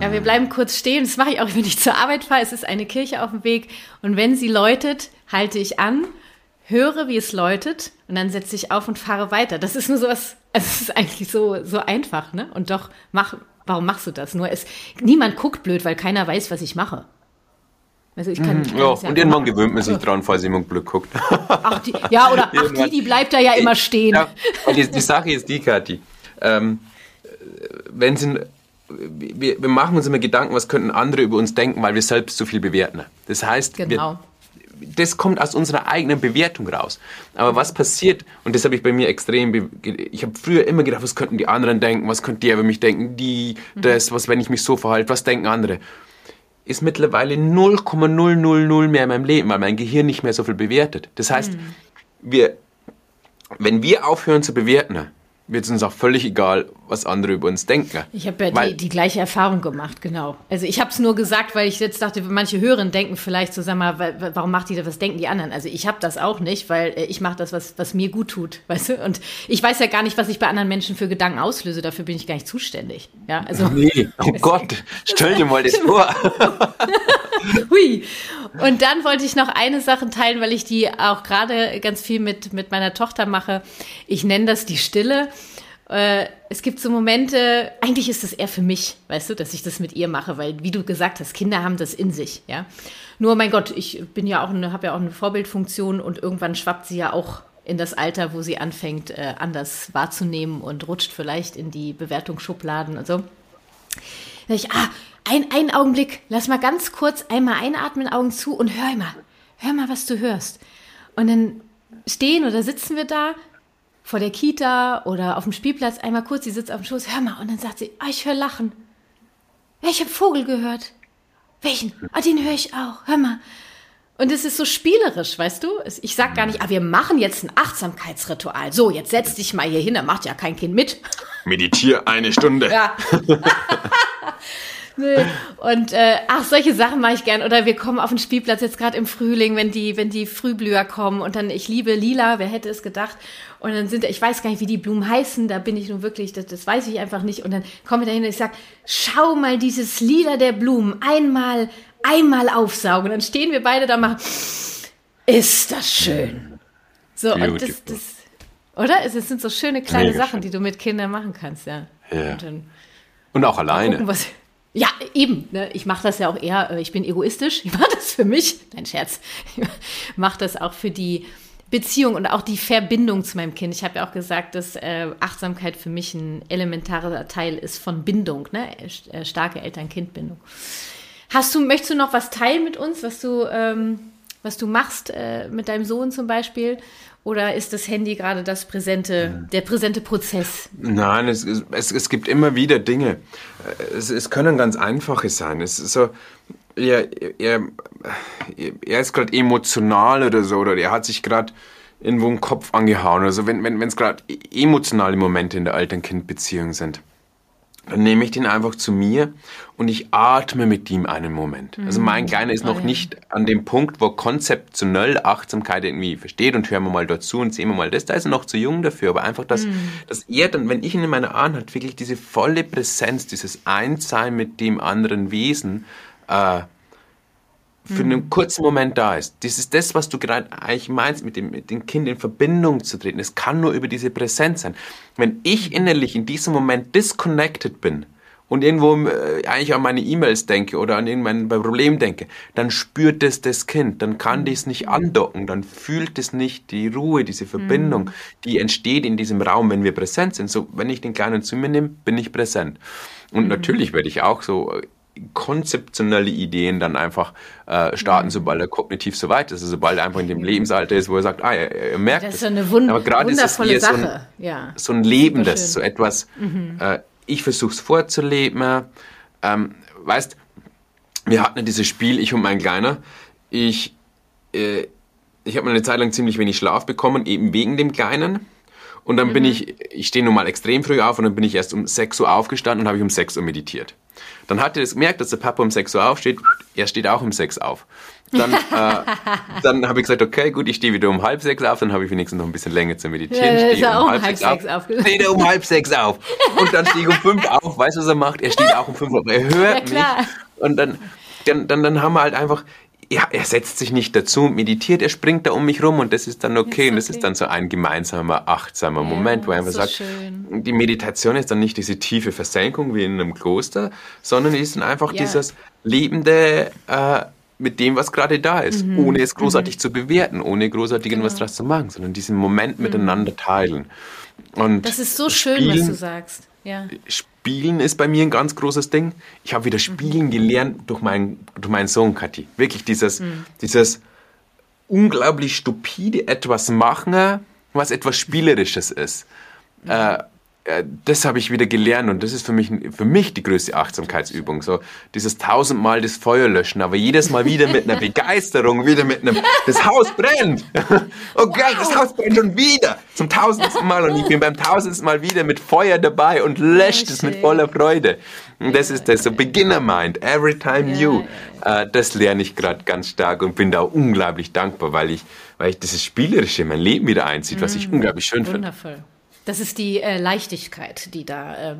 Ja, wir bleiben kurz stehen. Das mache ich auch, wenn ich zur Arbeit fahre. Es ist eine Kirche auf dem Weg und wenn sie läutet, halte ich an, höre, wie es läutet und dann setze ich auf und fahre weiter. Das ist nur so was, also es ist eigentlich so, so einfach, ne? Und doch, mach, warum machst du das? Nur es, niemand guckt blöd, weil keiner weiß, was ich mache. Also ich kann, ich kann Ja, und irgendwann machen. gewöhnt man sich dran, falls jemand Glück guckt. Ach, die, ja, oder ach, die, die bleibt da ja immer stehen. Ja, die, die Sache ist die, Kathi. Ähm, wenn sie, wir, wir machen uns immer Gedanken, was könnten andere über uns denken, weil wir selbst so viel bewerten. Das heißt, Genau. wir, das kommt aus unserer eigenen Bewertung raus. Aber was passiert, und das habe ich bei mir extrem, ich habe früher immer gedacht, was könnten die anderen denken, was könnte der über mich denken, die, das, was, wenn ich mich so verhalte, was denken andere ist mittlerweile 0,000 mehr in meinem Leben, weil mein Gehirn nicht mehr so viel bewertet. Das heißt, wir, wenn wir aufhören zu bewerten, wird es uns auch völlig egal, was andere über uns denken. Ich habe ja die, die gleiche Erfahrung gemacht, genau. Also ich habe es nur gesagt, weil ich jetzt dachte, manche Hörerinnen denken vielleicht so, sag mal, wa- wa- warum macht die das, was denken die anderen? Also ich habe das auch nicht, weil äh, ich mache das, was, was mir gut tut, weißt du? Und ich weiß ja gar nicht, was ich bei anderen Menschen für Gedanken auslöse, dafür bin ich gar nicht zuständig. Ja, also Nee, oh Gott, stell dir mal das vor. Hui. Und dann wollte ich noch eine Sache teilen, weil ich die auch gerade ganz viel mit, mit meiner Tochter mache. Ich nenne das die Stille. Äh, Es gibt so Momente, eigentlich ist das eher für mich, weißt du, dass ich das mit ihr mache, weil, wie du gesagt hast, Kinder haben das in sich, ja. Nur, mein Gott, ich bin ja auch habe ja auch eine Vorbildfunktion und irgendwann schwappt sie ja auch in das Alter, wo sie anfängt, äh, anders wahrzunehmen und rutscht vielleicht in die Bewertungsschubladen und so. Sag ich, ah, ein, ein Augenblick, lass mal ganz kurz einmal einatmen, Augen zu und hör mal, hör mal, was du hörst. Und dann stehen oder sitzen wir da vor der Kita oder auf dem Spielplatz, einmal kurz, sie sitzt auf dem Schoß, hör mal, und dann sagt sie, ah, ich höre Lachen. Ja, ich habe Vogel gehört. Welchen? Ah, den höre ich auch, hör mal. Und es ist so spielerisch, weißt du? Ich sag gar nicht, ah, wir machen jetzt ein Achtsamkeitsritual. So, jetzt setz dich mal hier hin, da macht ja kein Kind mit. Meditiere eine Stunde. Ja. Nee. Und äh, ach, solche Sachen mache ich gern. Oder wir kommen auf den Spielplatz jetzt gerade im Frühling, wenn die, wenn die Frühblüher kommen und dann, ich liebe Lila, wer hätte es gedacht? Und dann sind, ich weiß gar nicht, wie die Blumen heißen, da bin ich nun wirklich, das, das weiß ich einfach nicht. Und dann komme ich dahin und ich sag, schau mal dieses Lila der Blumen, einmal, einmal aufsaugen. Und dann stehen wir beide da, machen Ist das schön. So, Beautiful. und das, das oder? Es sind so schöne kleine Mega Sachen, schön. die du mit Kindern machen kannst, ja. ja. Und, und auch alleine. Gucken, was, ja, eben. Ne? Ich mache das ja auch eher, äh, ich bin egoistisch, ich mache das für mich. Nein, Scherz. Ich mache das auch für die Beziehung und auch die Verbindung zu meinem Kind. Ich habe ja auch gesagt, dass äh, Achtsamkeit für mich ein elementarer Teil ist von Bindung, ne? Äh, starke Eltern-Kind-Bindung. Hast du, möchtest du noch was teilen mit uns, was du, ähm, was du machst äh, mit deinem Sohn zum Beispiel? Oder ist das Handy gerade das präsente, der präsente Prozess? Nein, es, es, es gibt immer wieder Dinge. Es, es können ganz einfache sein. Es ist so, er, er, er ist gerade emotional oder so, oder er hat sich gerade irgendwo einen Kopf angehauen. Also wenn wenn es gerade emotionale Momente in der Eltern-Kind-Beziehung sind dann nehme ich den einfach zu mir und ich atme mit ihm einen Moment. Also mhm. mein Kleiner ist noch oh, nicht an dem Punkt, wo konzeptionell Achtsamkeit irgendwie versteht und hören wir mal dazu und sehen wir mal das. Da ist er noch zu jung dafür, aber einfach, dass, mhm. dass er dann, wenn ich ihn in meiner Arme hat, wirklich diese volle Präsenz, dieses Einssein mit dem anderen Wesen, äh, für einen mhm. kurzen Moment da ist. Das ist das, was du gerade eigentlich meinst, mit dem, mit dem Kind in Verbindung zu treten. Es kann nur über diese Präsenz sein. Wenn ich mhm. innerlich in diesem Moment disconnected bin und irgendwo äh, eigentlich an meine E-Mails denke oder an irgendein Problem denke, dann spürt es das Kind, dann kann mhm. dies nicht andocken, dann fühlt es nicht die Ruhe, diese Verbindung, die entsteht in diesem Raum, wenn wir präsent sind. So, wenn ich den Kleinen zu mir nehme, bin ich präsent. Und mhm. natürlich werde ich auch so konzeptionelle Ideen dann einfach äh, starten, mhm. sobald er kognitiv so weit ist, also sobald er einfach in dem Lebensalter ist, wo er sagt, ah, er, er merkt das. Ist eine wund Aber gerade ist es Sache. So ein, ja. so ein Lebendes, so etwas, mhm. äh, ich versuche es vorzuleben. Ähm, weißt, wir hatten ja dieses Spiel, ich und mein Kleiner, ich, äh, ich habe mal eine Zeit lang ziemlich wenig Schlaf bekommen, eben wegen dem Kleinen. Und dann mhm. bin ich, ich stehe nun mal extrem früh auf und dann bin ich erst um 6 Uhr aufgestanden und habe ich um 6 Uhr meditiert. Dann hat er das gemerkt, dass der Papa um 6 Uhr aufsteht, er steht auch um 6 auf. Dann, äh, dann habe ich gesagt, okay, gut, ich stehe wieder um halb sechs auf, dann habe ich wenigstens noch ein bisschen länger zu meditieren. Ja, stehe um halb, halb sechs auf. Steht er um halb sechs auf. Und dann stehe ich um fünf auf. Weißt du, was er macht? Er steht auch um fünf auf. Er hört ja, mich. Und dann, dann, dann, dann haben wir halt einfach, ja, er setzt sich nicht dazu und meditiert, er springt da um mich rum und das ist dann okay. Ist okay. Und das ist dann so ein gemeinsamer, achtsamer ja, Moment, wo er einfach so sagt, schön. die Meditation ist dann nicht diese tiefe Versenkung wie in einem Kloster, sondern ist dann einfach ja. dieses lebende, äh, mit dem, was gerade da ist, mhm. ohne es großartig mhm. zu bewerten, ohne großartig genau. was draus zu machen, sondern diesen Moment mhm. miteinander teilen. Und das ist so schön, was du sagst. Ja. Spielen ist bei mir ein ganz großes Ding. Ich habe wieder Spielen gelernt durch, mein, durch meinen Sohn, Kathi. Wirklich dieses, mhm. dieses unglaublich stupide etwas machen, was etwas Spielerisches ist. Mhm. Äh, das habe ich wieder gelernt und das ist für mich, für mich die größte Achtsamkeitsübung. So dieses tausendmal das Feuer löschen, aber jedes Mal wieder mit einer Begeisterung, wieder mit einem, das Haus brennt. Oh geil, das Haus brennt schon wieder. Zum tausendsten Mal und ich bin beim tausendsten Mal wieder mit Feuer dabei und löscht es mit voller Freude. Und das ist das, so Beginner Mind, every time new. Äh, das lerne ich gerade ganz stark und bin da unglaublich dankbar, weil ich, weil ich dieses Spielerische in mein Leben wieder einzieht, was ich mm, unglaublich schön finde. Wundervoll. Das ist die äh, Leichtigkeit, die da, äh,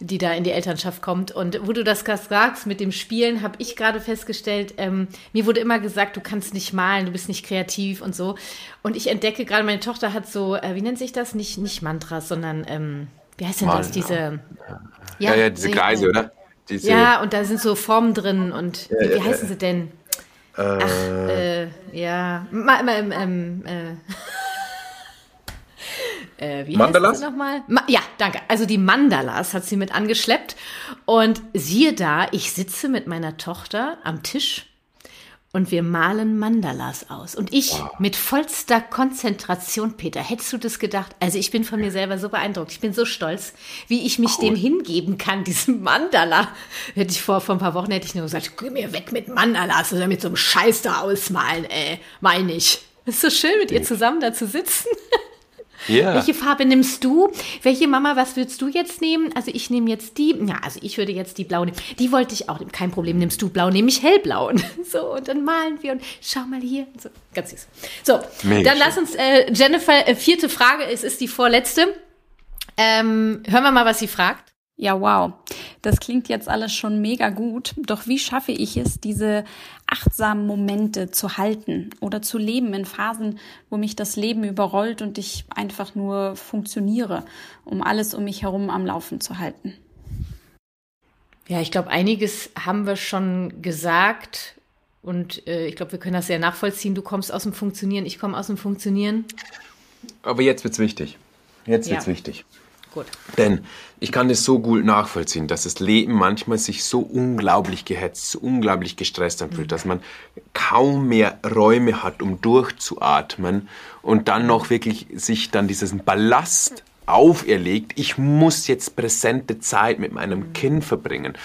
die da in die Elternschaft kommt. Und wo du das sagst mit dem Spielen, habe ich gerade festgestellt, ähm, mir wurde immer gesagt, du kannst nicht malen, du bist nicht kreativ und so. Und ich entdecke gerade, meine Tochter hat so, äh, wie nennt sich das? Nicht, nicht Mantras, sondern, ähm, wie heißt denn das? Diese. Ja, ja, ja diese Kreise, äh, oder? Diese, ja, und da sind so Formen drin. Und ja, wie, wie heißen sie denn? Ach, äh, ja. Ähm, ähm, äh. Äh, wie Mandalas? nochmal? Ma ja, danke. Also die Mandalas hat sie mit angeschleppt. Und siehe da, ich sitze mit meiner Tochter am Tisch und wir malen Mandalas aus. Und ich wow. mit vollster Konzentration, Peter, hättest du das gedacht? Also ich bin von mir selber so beeindruckt. Ich bin so stolz, wie ich mich cool. dem hingeben kann, diesem Mandala. Hätte ich vor, vor ein paar Wochen hätte ich nur gesagt, geh mir weg mit Mandalas oder mit so einem Scheiß da ausmalen, ey, meine ich. Ist so schön, mit ihr zusammen da zu sitzen. Yeah. Welche Farbe nimmst du? Welche Mama, was würdest du jetzt nehmen? Also ich nehme jetzt die, ja, also ich würde jetzt die blau nehmen. Die wollte ich auch nehmen. Kein Problem, nimmst du blau, nehme ich hellblau. Und so, und dann malen wir und schau mal hier. So, ganz süß. So, Mega dann lass uns, äh, Jennifer, äh, vierte Frage, es ist die vorletzte. Ähm, hören wir mal, was sie fragt. Ja, wow. Das klingt jetzt alles schon mega gut, doch wie schaffe ich es, diese achtsamen Momente zu halten oder zu leben in Phasen, wo mich das Leben überrollt und ich einfach nur funktioniere, um alles um mich herum am Laufen zu halten? Ja, ich glaube, einiges haben wir schon gesagt und äh, ich glaube, wir können das sehr nachvollziehen. Du kommst aus dem Funktionieren, ich komme aus dem Funktionieren. Aber jetzt wird's wichtig. Jetzt wird's Ja. wichtig. Gut. Denn ich kann es so gut nachvollziehen, dass das Leben manchmal sich so unglaublich gehetzt, so unglaublich gestresst anfühlt, dass man kaum mehr Räume hat, um durchzuatmen und dann noch wirklich sich dann diesen Ballast auferlegt, ich muss jetzt präsente Zeit mit meinem Kind verbringen.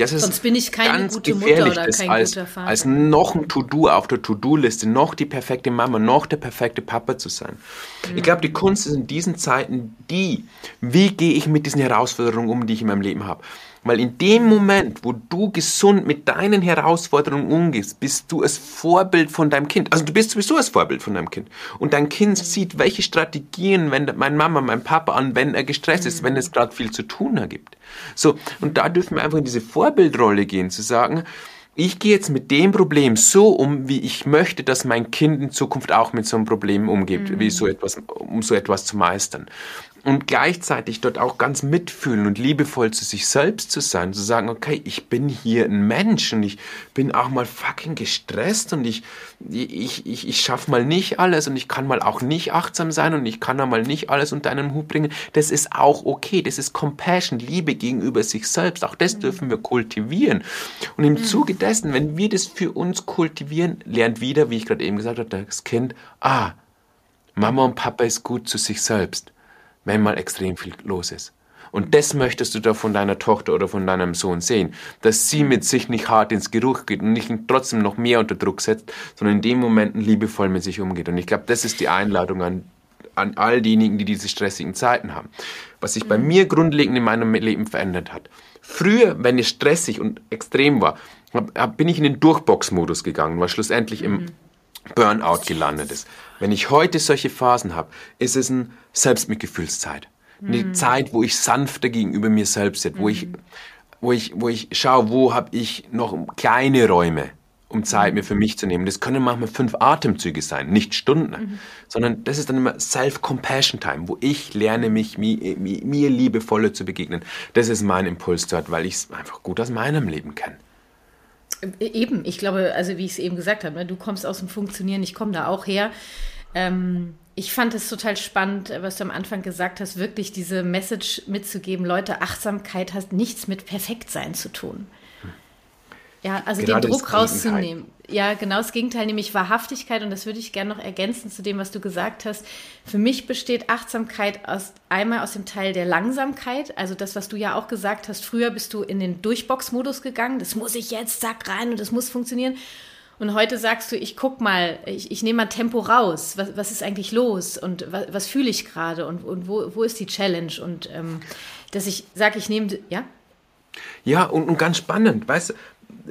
Das ist Sonst bin ich keine gute Mutter oder kein als, guter Vater. als noch ein To-Do auf der To-Do-Liste, noch die perfekte Mama, noch der perfekte Papa zu sein. Ich glaube, die Kunst ist in diesen Zeiten die, wie gehe ich mit diesen Herausforderungen um, die ich in meinem Leben habe. Weil in dem Moment, wo du gesund mit deinen Herausforderungen umgehst, bist du das Vorbild von deinem Kind. Also du bist sowieso das Vorbild von deinem Kind. Und dein Kind sieht, welche Strategien wendet meine Mama, mein Papa an, wenn er gestresst ist, wenn es gerade viel zu tun ergibt. So, und da dürfen wir einfach in diese Vorbildrolle gehen, zu sagen, ich gehe jetzt mit dem Problem so um, wie ich möchte, dass mein Kind in Zukunft auch mit so einem Problem umgeht, wie so etwas, um so etwas zu meistern. Und gleichzeitig dort auch ganz mitfühlen und liebevoll zu sich selbst zu sein, zu sagen, okay, ich bin hier ein Mensch und ich bin auch mal fucking gestresst und ich, ich, ich, ich schaffe mal nicht alles und ich kann mal auch nicht achtsam sein und ich kann auch mal nicht alles unter einen Hut bringen. Das ist auch okay. Das ist Compassion, Liebe gegenüber sich selbst. Auch das dürfen wir kultivieren. Und im Zuge dessen, wenn wir das für uns kultivieren, lernt wieder, wie ich gerade eben gesagt habe, das Kind, ah, Mama und Papa ist gut zu sich selbst, wenn mal extrem viel los ist. Und das möchtest du da von deiner Tochter oder von deinem Sohn sehen, dass sie mit sich nicht hart ins Geruch geht und nicht trotzdem noch mehr unter Druck setzt, sondern in den Momenten liebevoll mit sich umgeht. Und ich glaube, das ist die Einladung an, an all diejenigen, die diese stressigen Zeiten haben. Was sich bei mir grundlegend in meinem Leben verändert hat. Früher, wenn es stressig und extrem war, bin ich in den Durchbox-Modus gegangen, weil schlussendlich im Burnout gelandet ist. Wenn ich heute solche Phasen habe, ist es eine Selbstmitgefühlszeit. Eine Zeit, wo ich sanfter gegenüber mir selbst bin, wo ich, wo ich, wo ich schaue, wo habe ich noch kleine Räume, um Zeit mir für mich zu nehmen. Das können manchmal fünf Atemzüge sein, nicht Stunden, sondern das ist dann immer Self-Compassion-Time, wo ich lerne, mich mir, mir, mir liebevoller zu begegnen. Das ist mein Impuls dort, weil ich es einfach gut aus meinem Leben kenne. Eben, ich glaube, also wie ich es eben gesagt habe, ne, du kommst aus dem Funktionieren, ich komme da auch her. Ähm, ich fand es total spannend, was du am Anfang gesagt hast, wirklich diese Message mitzugeben, Leute, Achtsamkeit hat nichts mit Perfektsein zu tun. Ja, also Gerade den Druck rauszunehmen. Ja, genau das Gegenteil, nämlich Wahrhaftigkeit. Und das würde ich gerne noch ergänzen zu dem, was du gesagt hast. Für mich besteht Achtsamkeit aus, einmal aus dem Teil der Langsamkeit. Also das, was du ja auch gesagt hast. Früher bist du in den Durchbox-Modus gegangen. Das muss ich jetzt, zack, rein und das muss funktionieren. Und heute sagst du, ich guck mal, ich, ich nehme mal Tempo raus. Was, was ist eigentlich los? Und was, was fühle ich gerade? Und, und wo, wo ist die Challenge? Und ähm, dass ich sage, ich nehme, ja? Ja, und, und ganz spannend, weißt du,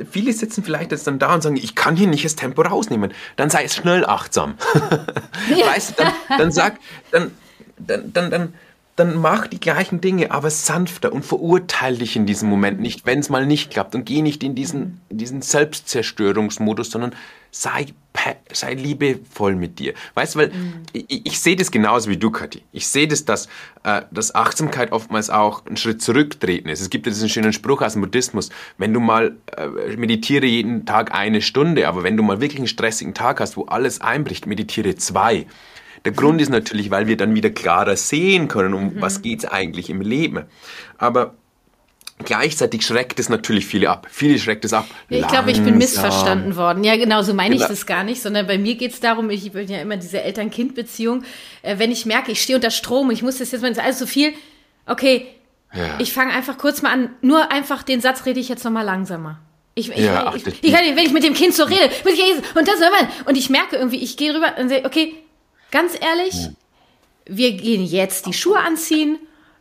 viele sitzen vielleicht jetzt dann da und sagen, ich kann hier nicht das Tempo rausnehmen. Dann sei es schnell achtsam. weißt du, dann, dann sag, dann, dann, dann, dann, dann mach die gleichen Dinge, aber sanfter und verurteile dich in diesem Moment nicht, wenn es mal nicht klappt und geh nicht in diesen, in diesen Selbstzerstörungsmodus, sondern sei, sei liebevoll mit dir. Weißt du, weil ich, ich sehe das genauso wie du, Kathi. Ich sehe das, dass, äh, dass Achtsamkeit oftmals auch ein Schritt zurücktreten ist. Es gibt ja diesen schönen Spruch aus dem Buddhismus, wenn du mal äh, meditiere jeden Tag eine Stunde, aber wenn du mal wirklich einen stressigen Tag hast, wo alles einbricht, meditiere zwei. Der Grund ist natürlich, weil wir dann wieder klarer sehen können, um was geht's eigentlich im Leben. Aber gleichzeitig schreckt es natürlich viele ab. Viele schreckt es ab. Ich glaube, ich bin missverstanden worden. Ja, genau, so meine ich Genau. das gar nicht, sondern bei mir geht es darum, ich bin ja immer diese Eltern-Kind-Beziehung. Äh, wenn ich merke, ich stehe unter Strom und ich muss das jetzt mal, das ist alles so viel, okay, Ja. ich fange einfach kurz mal an, nur einfach den Satz rede ich jetzt nochmal langsamer. Ich, ich, Ja, ich, ich, nicht, wenn ich mit dem Kind so rede, ich und das und ich merke irgendwie, ich gehe rüber und sage, okay, ganz ehrlich, wir gehen jetzt die Schuhe anziehen,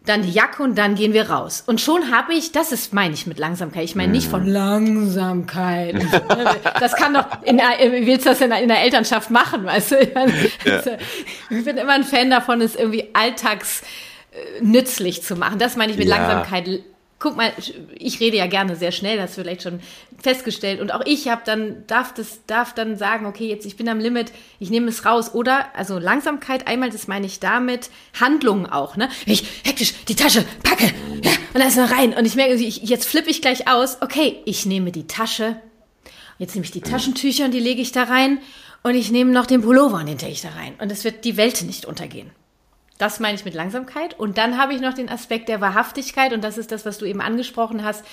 dann die Jacke und dann gehen wir raus. Und schon habe ich, das ist, meine ich mit Langsamkeit. Ich meine nicht von Langsamkeit. Das kann doch, in, willst du das in, der- in der Elternschaft machen, weißt du? Ich, meine, ich bin immer ein Fan davon, es irgendwie alltags äh, nützlich zu machen. Das meine ich mit Ja. Langsamkeit. Guck mal, ich rede ja gerne sehr schnell, du vielleicht schon festgestellt. Und auch ich habe dann, darf das, darf dann sagen, okay, jetzt ich bin am Limit, ich nehme es raus. Oder, also Langsamkeit, einmal, das meine ich damit, Handlungen auch, ne? Ich hektisch die Tasche packe, ja, und dann ist noch rein. Und ich merke, ich, jetzt flippe ich gleich aus, okay, ich nehme die Tasche, jetzt nehme ich die Taschentücher und die lege ich da rein und ich nehme noch den Pullover und den lege ich da rein. Und es wird die Welt nicht untergehen. Das meine ich mit Langsamkeit. Und dann habe ich noch den Aspekt der Wahrhaftigkeit. Und das ist das, was du eben angesprochen hast.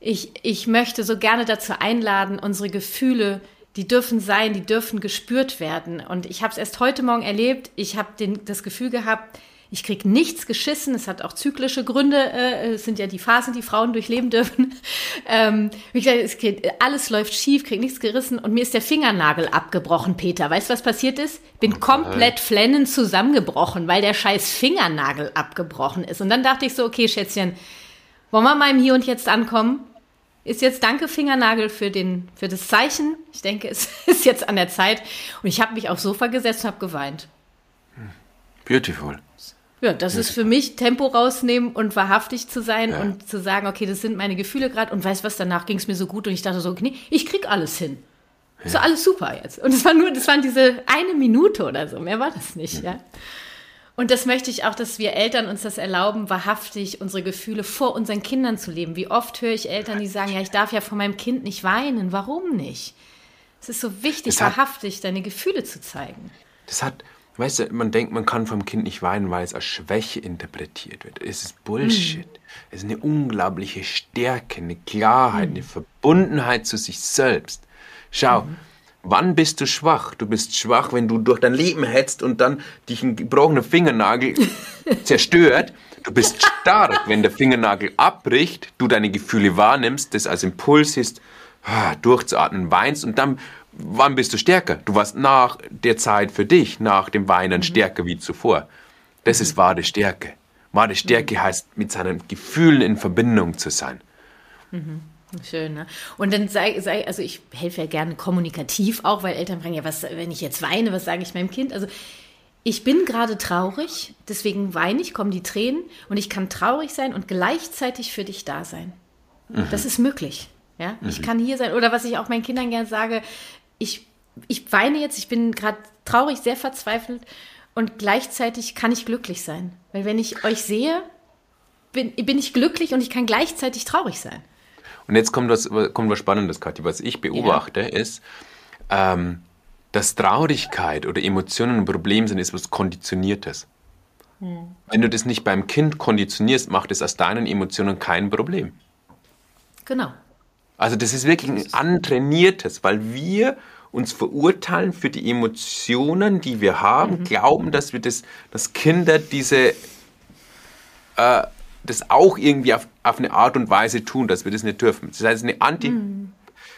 Ich, ich möchte so gerne dazu einladen, unsere Gefühle, die dürfen sein, die dürfen gespürt werden. Und ich habe es erst heute Morgen erlebt. Ich habe das Gefühl gehabt, ich krieg nichts geschissen. Es hat auch zyklische Gründe. Äh, es sind ja die Phasen, die Frauen durchleben dürfen. Ähm, wie gesagt, es geht, alles läuft schief, krieg nichts gerissen und mir ist der Fingernagel abgebrochen, Peter. Weißt du, was passiert ist? Bin komplett flennend zusammengebrochen, weil der scheiß Fingernagel abgebrochen ist. Und dann dachte ich so, okay, Schätzchen, wollen wir mal im Hier und Jetzt ankommen? Ist jetzt danke Fingernagel für den für das Zeichen. Ich denke, es ist jetzt an der Zeit. Und ich habe mich aufs Sofa gesetzt und habe geweint. Beautiful. Ja, das ist für mich Tempo rausnehmen und wahrhaftig zu sein ja. und zu sagen, okay, das sind meine Gefühle gerade und weißt was, danach ging es mir so gut und ich dachte so, okay, ich krieg alles hin. Ja. Ist alles super jetzt. Und es war nur, das waren diese eine Minute oder so, mehr war das nicht, ja. ja. Und das möchte ich auch, dass wir Eltern uns das erlauben, wahrhaftig unsere Gefühle vor unseren Kindern zu leben. Wie oft höre ich Eltern, die sagen, ja, ich darf ja vor meinem Kind nicht weinen. Warum nicht? Es ist so wichtig, hat, wahrhaftig deine Gefühle zu zeigen. Das hat, Weißt du, man denkt, man kann vom Kind nicht weinen, weil es als Schwäche interpretiert wird. Es ist Bullshit. Mhm. Es ist eine unglaubliche Stärke, eine Klarheit, mhm. eine Verbundenheit zu sich selbst. Schau, mhm. wann bist du schwach? Du bist schwach, wenn du durch dein Leben hetzt und dann dich ein gebrochener Fingernagel zerstört. Du bist stark, wenn der Fingernagel abbricht, du deine Gefühle wahrnimmst, das als Impuls ist, ah, durchzuatmen, weinst und dann wann bist du stärker? Du warst nach der Zeit für dich, nach dem Weinen mhm. stärker wie zuvor. Das mhm. ist wahre Stärke. Wahre Stärke mhm. heißt, mit seinen Gefühlen in Verbindung zu sein. Mhm. Schön, ne? Und dann sei, sei, also ich helfe ja gerne kommunikativ auch, weil Eltern fragen ja, was, wenn ich jetzt weine, was sage ich meinem Kind? Also ich bin gerade traurig, deswegen weine ich, kommen die Tränen und ich kann traurig sein und gleichzeitig für dich da sein. Mhm. Das ist möglich. Ja, ich mhm. kann hier sein. Oder was ich auch meinen Kindern gerne sage, ich, ich weine jetzt, ich bin gerade traurig, sehr verzweifelt und gleichzeitig kann ich glücklich sein. Weil wenn ich euch sehe, bin, bin ich glücklich und ich kann gleichzeitig traurig sein. Und jetzt kommt was, kommt was Spannendes, Kathi. Was ich beobachte, ja. ist, ähm, dass Traurigkeit oder Emotionen ein Problem sind, ist was Konditioniertes. Hm. Wenn du das nicht beim Kind konditionierst, macht es aus deinen Emotionen kein Problem. Genau. Also das ist wirklich ein antrainiertes, weil wir uns verurteilen für die Emotionen, die wir haben, mhm. glauben, dass wir das, dass Kinder diese äh, das auch irgendwie auf, auf eine Art und Weise tun, dass wir das nicht dürfen. Das heißt, eine Anti, mhm.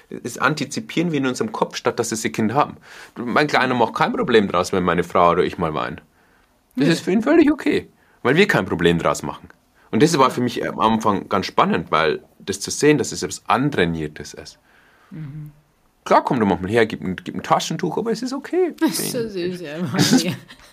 das antizipieren wir in unserem Kopf, statt dass es die Kinder haben. Mein Kleiner macht kein Problem draus, wenn meine Frau oder ich mal weinen. Das mhm. ist für ihn völlig okay, weil wir kein Problem draus machen. Und das war für mich am Anfang ganz spannend, weil das zu sehen, dass es etwas Antrainiertes ist. Mhm. Klar kommt er manchmal her, gibt ein, gibt ein Taschentuch, aber es ist okay. Das ist so süß, ja.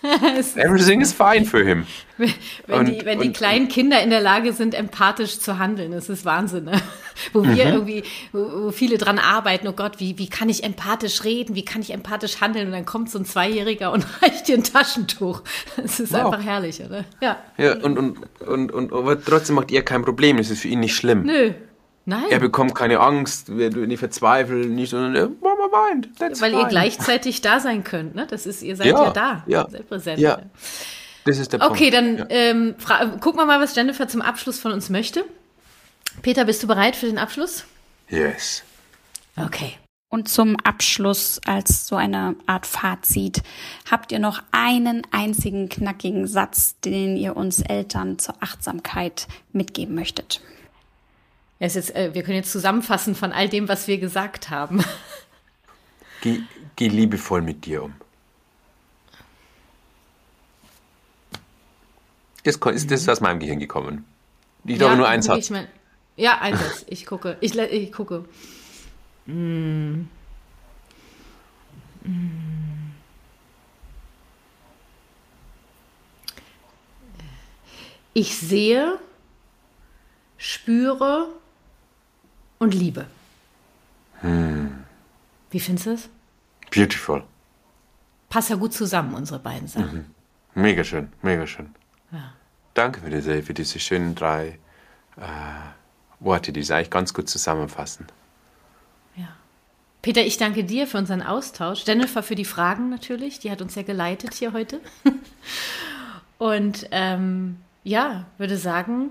Everything is fine für ihn. Wenn, wenn, und, die, wenn und, die kleinen Kinder in der Lage sind, empathisch zu handeln, das ist Wahnsinn. Ne? Wo wir mhm. irgendwie, wo, wo, viele dran arbeiten, oh Gott, wie, wie kann ich empathisch reden, wie kann ich empathisch handeln? Und dann kommt so ein Zweijähriger und reicht dir ein Taschentuch. Das ist wow. einfach herrlich, oder? Ja. Ja, und, und, und, und, aber trotzdem macht ihr kein Problem, es ist für ihn nicht schlimm. Nö, Nein. Er bekommt keine Angst, wird nicht verzweifelt, nicht, sondern er Mama weint. That's Weil fine. ihr gleichzeitig da sein könnt, ne? Das ist, ihr seid ja, ja da. Ja. Seid präsent. Ja. Das ist der Punkt. Okay, dann ja. ähm, gucken wir mal, was Jennifer zum Abschluss von uns möchte. Peter, bist du bereit für den Abschluss? Yes. Okay. Und zum Abschluss als so eine Art Fazit habt ihr noch einen einzigen knackigen Satz, den ihr uns Eltern zur Achtsamkeit mitgeben möchtet. Jetzt, äh, wir können jetzt zusammenfassen von all dem, was wir gesagt haben. Geh, geh liebevoll mit dir um. Das ist das aus meinem Gehirn gekommen. Ich glaube ja, nur eins hat. Ich mein, ja, ein Satz. Ich gucke. Ich, ich gucke. Mm. Mm. Ich sehe spüre und liebe. Wie findest du es? Beautiful. Passt ja gut zusammen, unsere beiden Sachen. Mega schön, mega schön. Ja. Danke für diese, für diese schönen drei äh, Worte, die es eigentlich ganz gut zusammenfassen. Ja. Peter, ich danke dir für unseren Austausch. Jennifer für die Fragen natürlich, die hat uns ja geleitet hier heute. Und ähm, ja, würde sagen,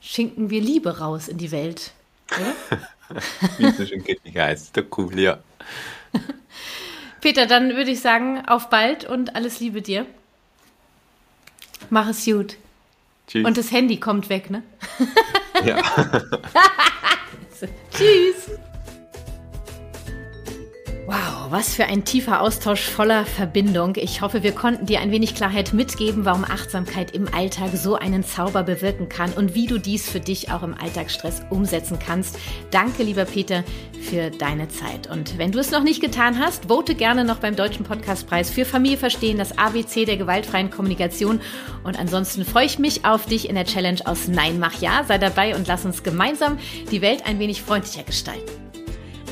schinken wir Liebe raus in die Welt. Wie es so schön kittig heißt. Doch cool, ja. Peter, dann würde ich sagen, auf bald und alles Liebe dir. Mach es gut. Tschüss. Und das Handy kommt weg, ne? ja. Tschüss. Wow, was für ein tiefer Austausch voller Verbindung. Ich hoffe, wir konnten dir ein wenig Klarheit mitgeben, warum Achtsamkeit im Alltag so einen Zauber bewirken kann und wie du dies für dich auch im Alltagsstress umsetzen kannst. Danke, lieber Peter, für deine Zeit. Und wenn du es noch nicht getan hast, vote gerne noch beim Deutschen Podcastpreis für Familie verstehen, das ABC der gewaltfreien Kommunikation. Und ansonsten freue ich mich auf dich in der Challenge aus Nein, mach ja. Sei dabei und lass uns gemeinsam die Welt ein wenig freundlicher gestalten.